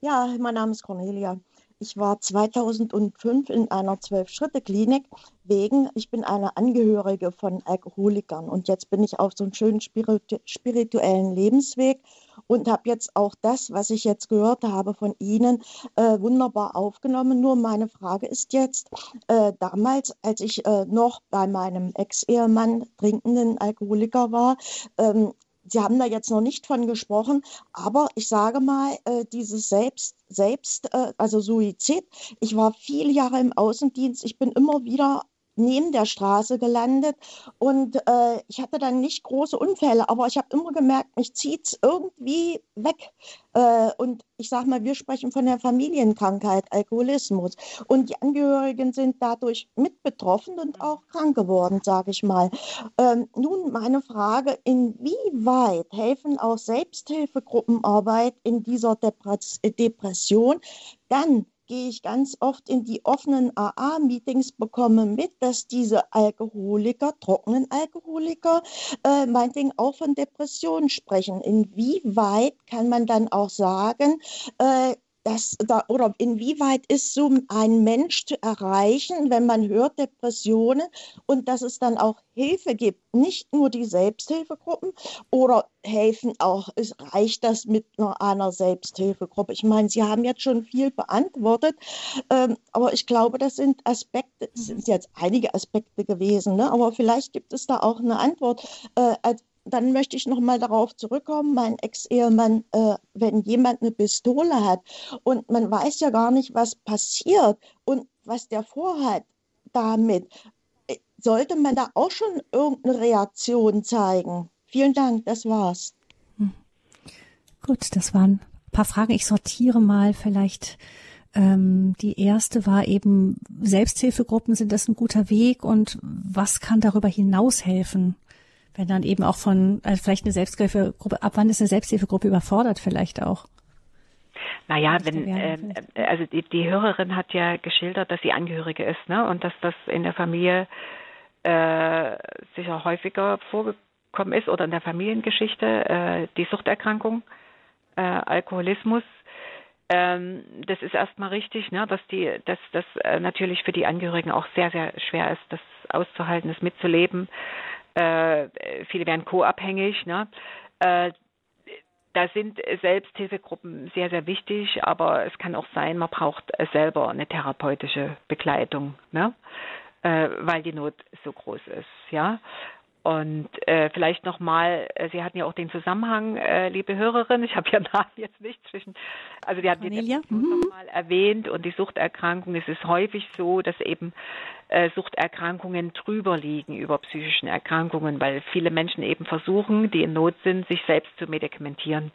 Ja, mein Name ist Cornelia. Ich war 2005 in einer Zwölf-Schritte-Klinik wegen, ich bin eine Angehörige von Alkoholikern und jetzt bin ich auf so einem schönen spiritu spirituellen Lebensweg und habe jetzt auch das, was ich jetzt gehört habe von Ihnen, äh, wunderbar aufgenommen. Nur meine Frage ist jetzt, äh, damals, als ich äh, noch bei meinem Ex-Ehemann trinkenden Alkoholiker war, ähm, Sie haben da jetzt noch nicht von gesprochen, aber ich sage mal, äh, dieses Selbst, Selbst, äh, also Suizid. Ich war viele Jahre im Außendienst. Ich bin immer wieder neben der Straße gelandet und äh, ich hatte dann nicht große Unfälle, aber ich habe immer gemerkt, mich zieht es irgendwie weg. Äh, und ich sage mal, wir sprechen von der Familienkrankheit, Alkoholismus. Und die Angehörigen sind dadurch mit betroffen und auch krank geworden, sage ich mal. Ähm, nun meine Frage, inwieweit helfen auch Selbsthilfegruppenarbeit in dieser Depress Depression? Dann gehe ich ganz oft in die offenen AA-Meetings, bekomme mit, dass diese Alkoholiker, trockenen Alkoholiker, äh, meinetwegen auch von Depressionen sprechen. Inwieweit kann man dann auch sagen, äh, das da, oder inwieweit ist so ein Mensch zu erreichen, wenn man hört Depressionen und dass es dann auch Hilfe gibt, nicht nur die Selbsthilfegruppen oder helfen auch, es reicht das mit einer, einer Selbsthilfegruppe. Ich meine, Sie haben jetzt schon viel beantwortet, ähm, aber ich glaube, das sind Aspekte, das sind jetzt einige Aspekte gewesen, ne? aber vielleicht gibt es da auch eine Antwort. Äh, als dann möchte ich noch mal darauf zurückkommen, mein Ex-Ehemann, äh, wenn jemand eine Pistole hat und man weiß ja gar nicht, was passiert und was der vorhat damit, äh, sollte man da auch schon irgendeine Reaktion zeigen? Vielen Dank, das war's. Hm. Gut, das waren ein paar Fragen. Ich sortiere mal vielleicht. Ähm, die erste war eben, Selbsthilfegruppen, sind das ein guter Weg und was kann darüber hinaus helfen? Wenn dann eben auch von, also vielleicht eine Selbsthilfegruppe, ab wann ist eine Selbsthilfegruppe überfordert vielleicht auch? Naja, wenn, ähm, äh, also die, die Hörerin hat ja geschildert, dass sie Angehörige ist, ne? Und dass das in der Familie äh, sicher häufiger vorgekommen ist oder in der Familiengeschichte, äh, die Suchterkrankung, äh, Alkoholismus. Ähm, das ist erstmal richtig, ne, dass die, dass das äh, natürlich für die Angehörigen auch sehr, sehr schwer ist, das auszuhalten, das mitzuleben. Äh, viele werden co-abhängig. Ne? Äh, da sind Selbsthilfegruppen sehr, sehr wichtig, aber es kann auch sein, man braucht selber eine therapeutische Begleitung, ne? äh, weil die Not so groß ist. Ja, und äh, vielleicht nochmal, äh, Sie hatten ja auch den Zusammenhang, äh, liebe Hörerin, ich habe ja Namen jetzt nicht zwischen, also Sie hatten Cornelia. die mhm. nochmal erwähnt und die Suchterkrankung. Es ist häufig so, dass eben äh, Suchterkrankungen drüber liegen über psychischen Erkrankungen, weil viele Menschen eben versuchen, die in Not sind, sich selbst zu medikamentieren.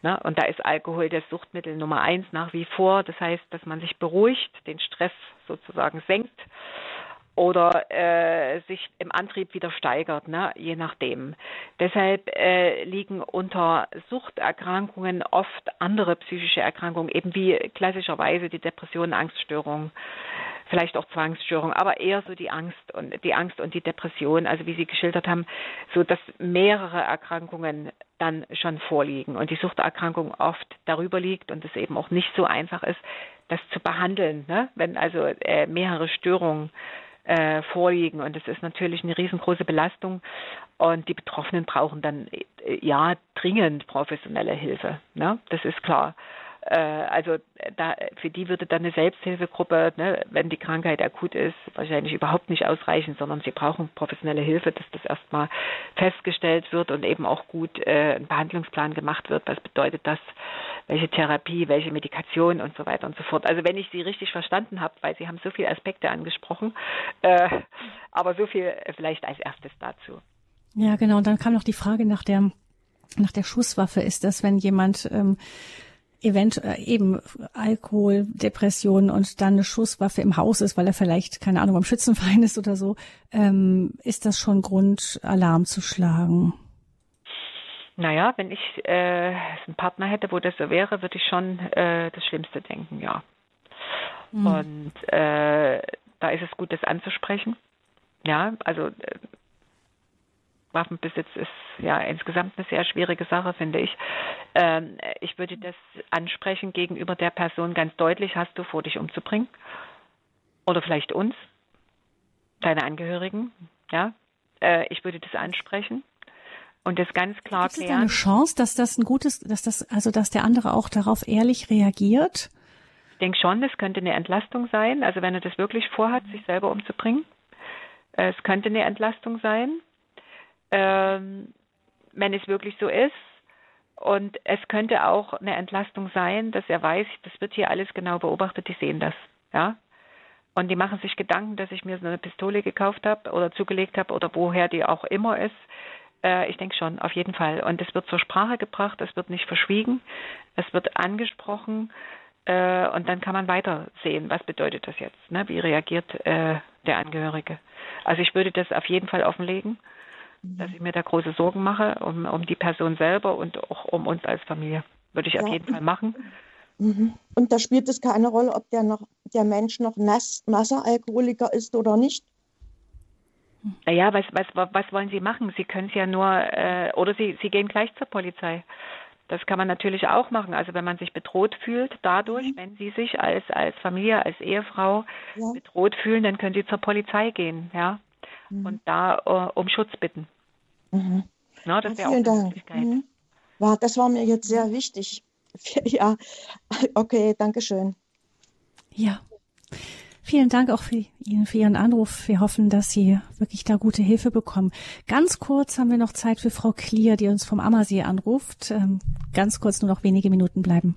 Ne? Und da ist Alkohol das Suchtmittel Nummer eins nach wie vor. Das heißt, dass man sich beruhigt, den Stress sozusagen senkt oder äh, sich im Antrieb wieder steigert, ne? je nachdem. Deshalb äh, liegen unter Suchterkrankungen oft andere psychische Erkrankungen, eben wie klassischerweise die Depression, Angststörung, vielleicht auch Zwangsstörung, aber eher so die Angst und die Angst und die Depression, also wie Sie geschildert haben, so dass mehrere Erkrankungen dann schon vorliegen und die Suchterkrankung oft darüber liegt und es eben auch nicht so einfach ist, das zu behandeln, ne? wenn also äh, mehrere Störungen äh, vorliegen. Und das ist natürlich eine riesengroße Belastung. Und die Betroffenen brauchen dann äh, ja dringend professionelle Hilfe. Ne? Das ist klar. Äh, also da, für die würde dann eine Selbsthilfegruppe, ne, wenn die Krankheit akut ist, wahrscheinlich überhaupt nicht ausreichen, sondern sie brauchen professionelle Hilfe, dass das erstmal festgestellt wird und eben auch gut äh, ein Behandlungsplan gemacht wird. Was bedeutet das? Welche Therapie, welche Medikation und so weiter und so fort. Also wenn ich Sie richtig verstanden habe, weil Sie haben so viele Aspekte angesprochen, äh, aber so viel vielleicht als erstes dazu. Ja, genau. Und dann kam noch die Frage nach der nach der Schusswaffe. Ist das, wenn jemand ähm, eventuell äh, eben Alkohol, Depression und dann eine Schusswaffe im Haus ist, weil er vielleicht, keine Ahnung, beim Schützenverein ist oder so, ähm, ist das schon Grund, Alarm zu schlagen? Naja, wenn ich äh, einen Partner hätte, wo das so wäre, würde ich schon äh, das Schlimmste denken, ja. Mhm. Und äh, da ist es gut, das anzusprechen. Ja, also äh, Waffenbesitz ist ja insgesamt eine sehr schwierige Sache, finde ich. Ähm, ich würde das ansprechen gegenüber der Person ganz deutlich, hast du vor, dich umzubringen? Oder vielleicht uns, deine Angehörigen, ja? Äh, ich würde das ansprechen und das ganz klar Gibt klären. Es eine Chance, dass das ein gutes, dass das, also dass der andere auch darauf ehrlich reagiert? Ich denke schon, es könnte eine Entlastung sein. Also wenn er das wirklich vorhat, sich selber umzubringen, äh, es könnte eine Entlastung sein ähm, wenn es wirklich so ist. Und es könnte auch eine Entlastung sein, dass er weiß, das wird hier alles genau beobachtet, die sehen das. Ja. Und die machen sich Gedanken, dass ich mir so eine Pistole gekauft habe oder zugelegt habe oder woher die auch immer ist. Äh, ich denke schon, auf jeden Fall. Und es wird zur Sprache gebracht, es wird nicht verschwiegen, es wird angesprochen äh, und dann kann man weiter sehen, was bedeutet das jetzt, ne? wie reagiert äh, der Angehörige. Also ich würde das auf jeden Fall offenlegen dass ich mir da große Sorgen mache um, um die Person selber und auch um uns als Familie. Würde ich ja. auf jeden Fall machen. Mhm. Und da spielt es keine Rolle, ob der noch der Mensch noch nass, Massealkoholiker ist oder nicht. Naja, was, was, was wollen Sie machen? Sie können es ja nur, äh, oder Sie, Sie gehen gleich zur Polizei. Das kann man natürlich auch machen. Also wenn man sich bedroht fühlt dadurch, mhm. wenn Sie sich als, als Familie, als Ehefrau ja. bedroht fühlen, dann können Sie zur Polizei gehen, ja, mhm. und da uh, um Schutz bitten. Mhm. Na, das ja, vielen auch eine Möglichkeit. Mhm. Ja, das war mir jetzt sehr wichtig. Ja, okay, danke schön. Ja. Vielen Dank auch für Ihnen, für Ihren Anruf. Wir hoffen, dass Sie wirklich da gute Hilfe bekommen. Ganz kurz haben wir noch Zeit für Frau Klier, die uns vom Ammersee anruft. Ähm, ganz kurz nur noch wenige Minuten bleiben.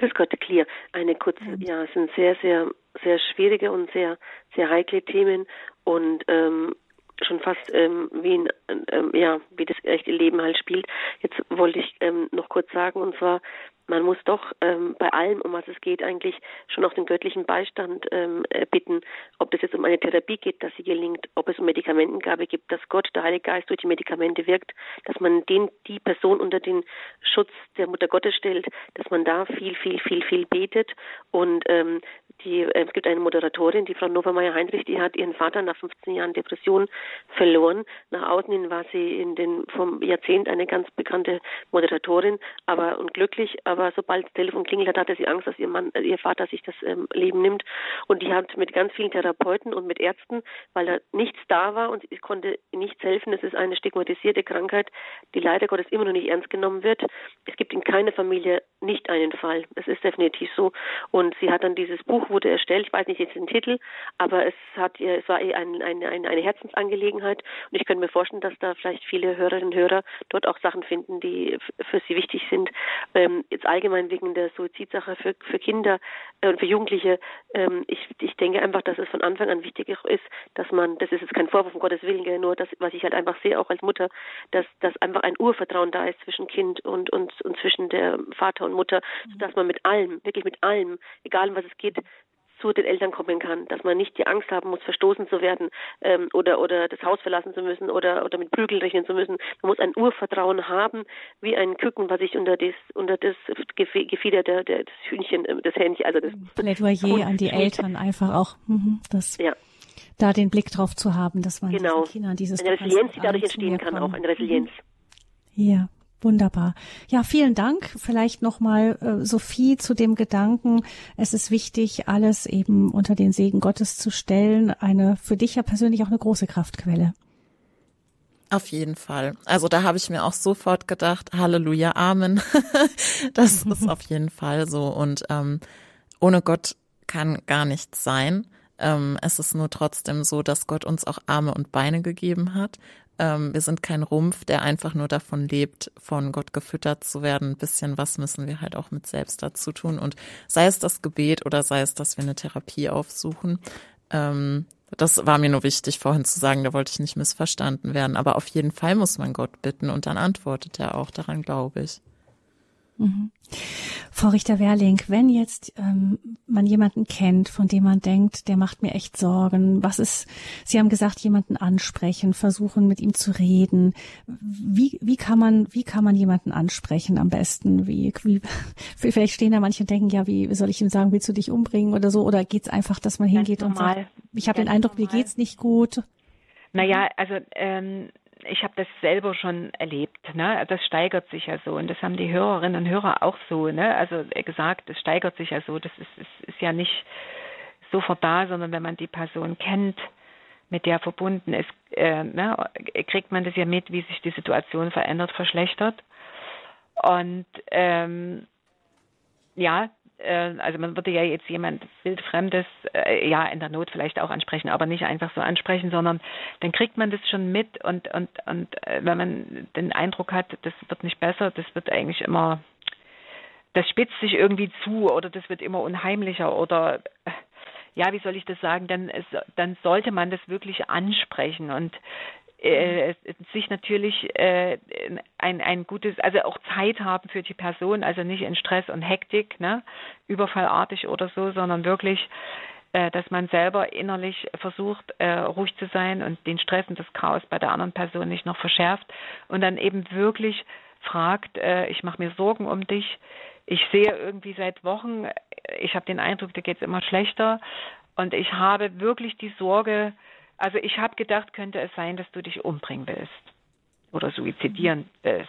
Grüß Gott, Klier. Eine kurze, ja, es sind sehr, sehr, sehr schwierige und sehr, sehr heikle Themen und ähm, schon fast ähm, wie ein, ähm, ja, wie das echte Leben halt spielt. Jetzt wollte ich ähm, noch kurz sagen, und zwar, man muss doch ähm, bei allem, um was es geht, eigentlich schon auch den göttlichen Beistand ähm, bitten, ob es jetzt um eine Therapie geht, dass sie gelingt, ob es um Medikamentengabe gibt, dass Gott, der Heilige Geist durch die Medikamente wirkt, dass man den, die Person unter den Schutz der Mutter Gottes stellt, dass man da viel, viel, viel, viel betet und ähm, die, äh, es gibt eine Moderatorin, die Frau Novermeier-Heinrich, die hat ihren Vater nach 15 Jahren Depression verloren. Nach außen hin war sie in den, vom Jahrzehnt eine ganz bekannte Moderatorin, aber und glücklich, aber sobald das Telefon klingelt hat, hatte sie Angst, dass ihr Mann, äh, ihr Vater sich das ähm, Leben nimmt. Und die hat mit ganz vielen Therapeuten und mit Ärzten, weil da nichts da war und ich konnte nichts helfen. Es ist eine stigmatisierte Krankheit, die leider Gottes immer noch nicht ernst genommen wird. Es gibt in keiner Familie nicht einen Fall. Es ist definitiv so. Und sie hat dann dieses Buch wurde erstellt. Ich weiß nicht jetzt den Titel, aber es hat, es war eh ein, ein, ein, eine Herzensangelegenheit und ich könnte mir vorstellen, dass da vielleicht viele Hörerinnen und Hörer dort auch Sachen finden, die für sie wichtig sind. Ähm, jetzt allgemein wegen der Suizidsache für, für Kinder äh, und für Jugendliche. Ähm, ich, ich denke einfach, dass es von Anfang an wichtig ist, dass man, das ist jetzt kein Vorwurf um Gottes Willen, nur das, was ich halt einfach sehe, auch als Mutter, dass, dass einfach ein Urvertrauen da ist zwischen Kind und, und, und zwischen der Vater und Mutter, dass man mit allem, wirklich mit allem, egal um was es geht, zu den Eltern kommen kann, dass man nicht die Angst haben muss, verstoßen zu werden ähm, oder oder das Haus verlassen zu müssen oder oder mit Prügel rechnen zu müssen. Man muss ein Urvertrauen haben, wie ein Küken, was sich unter das unter das Gefieder der, der das Hühnchen, äh, das Hähnchen, also das Plädoyer an die Eltern einfach auch, mhm, das ja. da den Blick drauf zu haben, dass man genau. Kindern dieses eine Resilienz, die dadurch entstehen kann, auch eine Resilienz. Ja. Wunderbar. Ja, vielen Dank. Vielleicht nochmal äh, Sophie zu dem Gedanken, es ist wichtig, alles eben unter den Segen Gottes zu stellen. Eine für dich ja persönlich auch eine große Kraftquelle. Auf jeden Fall. Also da habe ich mir auch sofort gedacht, Halleluja, Amen. das ist auf jeden Fall so. Und ähm, ohne Gott kann gar nichts sein. Ähm, es ist nur trotzdem so, dass Gott uns auch Arme und Beine gegeben hat ähm, wir sind kein Rumpf, der einfach nur davon lebt, von Gott gefüttert zu werden. Ein bisschen was müssen wir halt auch mit selbst dazu tun. Und sei es das Gebet oder sei es, dass wir eine Therapie aufsuchen. Ähm, das war mir nur wichtig, vorhin zu sagen, da wollte ich nicht missverstanden werden. Aber auf jeden Fall muss man Gott bitten und dann antwortet er auch, daran glaube ich. Mhm. Frau Richter-Werling, wenn jetzt ähm, man jemanden kennt, von dem man denkt, der macht mir echt Sorgen, was ist, Sie haben gesagt, jemanden ansprechen, versuchen mit ihm zu reden. Wie, wie kann man, wie kann man jemanden ansprechen am besten? Wie, wie, vielleicht stehen da manche und denken, ja, wie soll ich ihm sagen, willst du dich umbringen oder so? Oder geht's einfach, dass man hingeht und sagt, ich habe den Eindruck, normal. mir geht's nicht gut? Naja, also ähm, ich habe das selber schon erlebt. Ne? Das steigert sich ja so und das haben die Hörerinnen und Hörer auch so. Ne? Also gesagt, es steigert sich ja so. Das ist, ist, ist ja nicht sofort da, sondern wenn man die Person kennt, mit der verbunden ist, äh, ne, kriegt man das ja mit, wie sich die Situation verändert, verschlechtert. Und ähm, ja, äh, also man würde ja jetzt jemand wildfremdes äh, ja in der Not vielleicht auch ansprechen, aber nicht einfach so ansprechen, sondern dann kriegt man das schon mit und und und äh, wenn man den Eindruck hat, das wird nicht besser, das wird eigentlich immer das spitzt sich irgendwie zu oder das wird immer unheimlicher oder äh, ja, wie soll ich das sagen, dann, dann sollte man das wirklich ansprechen und äh, sich natürlich äh, ein, ein gutes, also auch Zeit haben für die Person, also nicht in Stress und Hektik, ne, überfallartig oder so, sondern wirklich, äh, dass man selber innerlich versucht, äh, ruhig zu sein und den Stress und das Chaos bei der anderen Person nicht noch verschärft und dann eben wirklich fragt, äh, ich mache mir Sorgen um dich, ich sehe irgendwie seit Wochen, ich habe den Eindruck, dir geht es immer schlechter und ich habe wirklich die Sorge, also ich habe gedacht, könnte es sein, dass du dich umbringen willst oder suizidieren willst.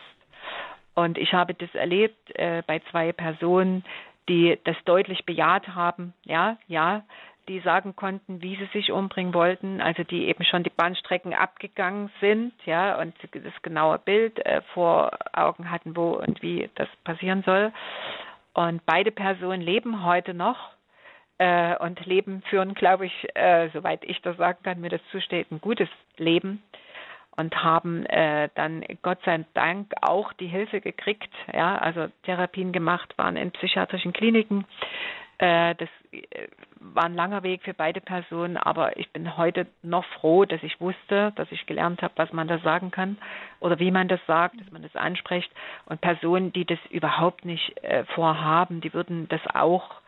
Und ich habe das erlebt äh, bei zwei Personen, die das deutlich bejaht haben. Ja, ja, die sagen konnten, wie sie sich umbringen wollten, also die eben schon die Bahnstrecken abgegangen sind, ja, und das genaue Bild äh, vor Augen hatten, wo und wie das passieren soll. Und beide Personen leben heute noch äh, und leben, führen, glaube ich, äh, soweit ich das sagen kann, mir das zusteht, ein gutes Leben und haben äh, dann Gott sei Dank auch die Hilfe gekriegt, ja, also Therapien gemacht, waren in psychiatrischen Kliniken. Äh, das äh, war ein langer Weg für beide Personen, aber ich bin heute noch froh, dass ich wusste, dass ich gelernt habe, was man da sagen kann oder wie man das sagt, dass man das anspricht. Und Personen, die das überhaupt nicht äh, vorhaben, die würden das auch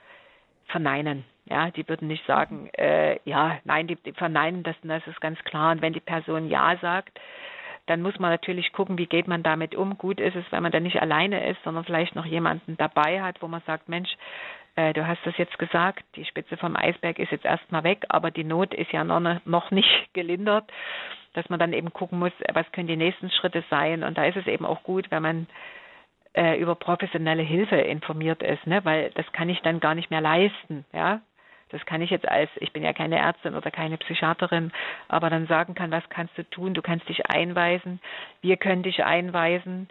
verneinen. Ja, die würden nicht sagen, äh, ja, nein, die, die verneinen das, das ist ganz klar. Und wenn die Person Ja sagt, dann muss man natürlich gucken, wie geht man damit um. Gut ist es, wenn man dann nicht alleine ist, sondern vielleicht noch jemanden dabei hat, wo man sagt, Mensch, äh, du hast das jetzt gesagt, die Spitze vom Eisberg ist jetzt erstmal weg, aber die Not ist ja noch, ne, noch nicht gelindert, dass man dann eben gucken muss, was können die nächsten Schritte sein. Und da ist es eben auch gut, wenn man äh, über professionelle Hilfe informiert ist, ne? weil das kann ich dann gar nicht mehr leisten, ja. Das kann ich jetzt als, ich bin ja keine Ärztin oder keine Psychiaterin, aber dann sagen kann, was kannst du tun? Du kannst dich einweisen, wir können dich einweisen.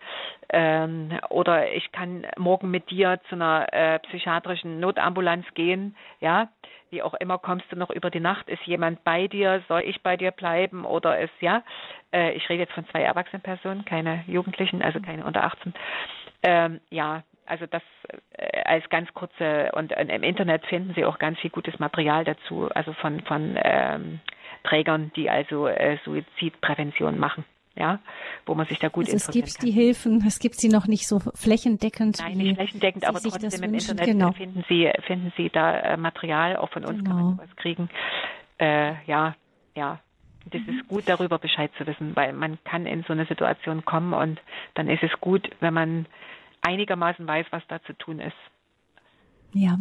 Ähm, oder ich kann morgen mit dir zu einer äh, psychiatrischen Notambulanz gehen, ja, wie auch immer kommst du noch über die Nacht, ist jemand bei dir, soll ich bei dir bleiben oder ist, ja, äh, ich rede jetzt von zwei erwachsenen Personen, keine Jugendlichen, also keine unter 18, ähm, ja, also das äh, als ganz kurze und äh, im Internet finden Sie auch ganz viel gutes Material dazu, also von von ähm, Trägern, die also äh, Suizidprävention machen. Ja, wo man sich da gut also es gibt kann. die Hilfen, es gibt sie noch nicht so flächendeckend. Nein, nicht flächendeckend, aber trotzdem im Internet genau. finden Sie finden Sie da äh, Material, auch von uns genau. kann man genau. was kriegen. Äh, ja, ja, das mhm. ist gut, darüber Bescheid zu wissen, weil man kann in so eine Situation kommen und dann ist es gut, wenn man einigermaßen weiß, was da zu tun ist. Ja,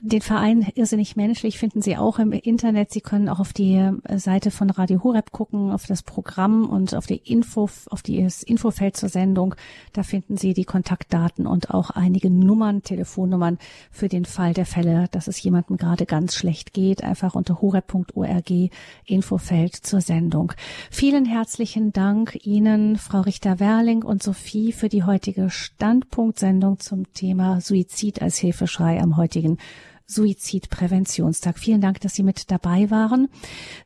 den Verein Irrsinnig Menschlich finden Sie auch im Internet. Sie können auch auf die äh, Seite von Radio Horeb gucken, auf das Programm und auf die Info, auf das Infofeld zur Sendung. Da finden Sie die Kontaktdaten und auch einige Nummern, Telefonnummern für den Fall der Fälle, dass es jemandem gerade ganz schlecht geht. Einfach unter horeb.org Infofeld zur Sendung. Vielen herzlichen Dank Ihnen, Frau Richter-Werling und Sophie, für die heutige Standpunktsendung zum Thema Suizid als Hilfeschrei am heutigen Suizidpräventionstag. Vielen Dank, dass Sie mit dabei waren.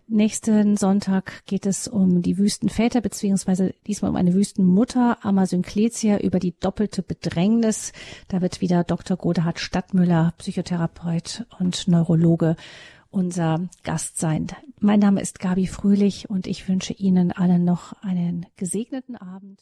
Nächsten Sonntag geht es um die Wüstenväter, beziehungsweise diesmal um eine Wüstenmutter, Amazon über die doppelte Bedrängnis. Da wird wieder Dr. Godehard Stadtmüller, Psychotherapeut und Neurologe, unser Gast sein. Mein Name ist Gabi Fröhlich und ich wünsche Ihnen allen noch einen gesegneten Abend.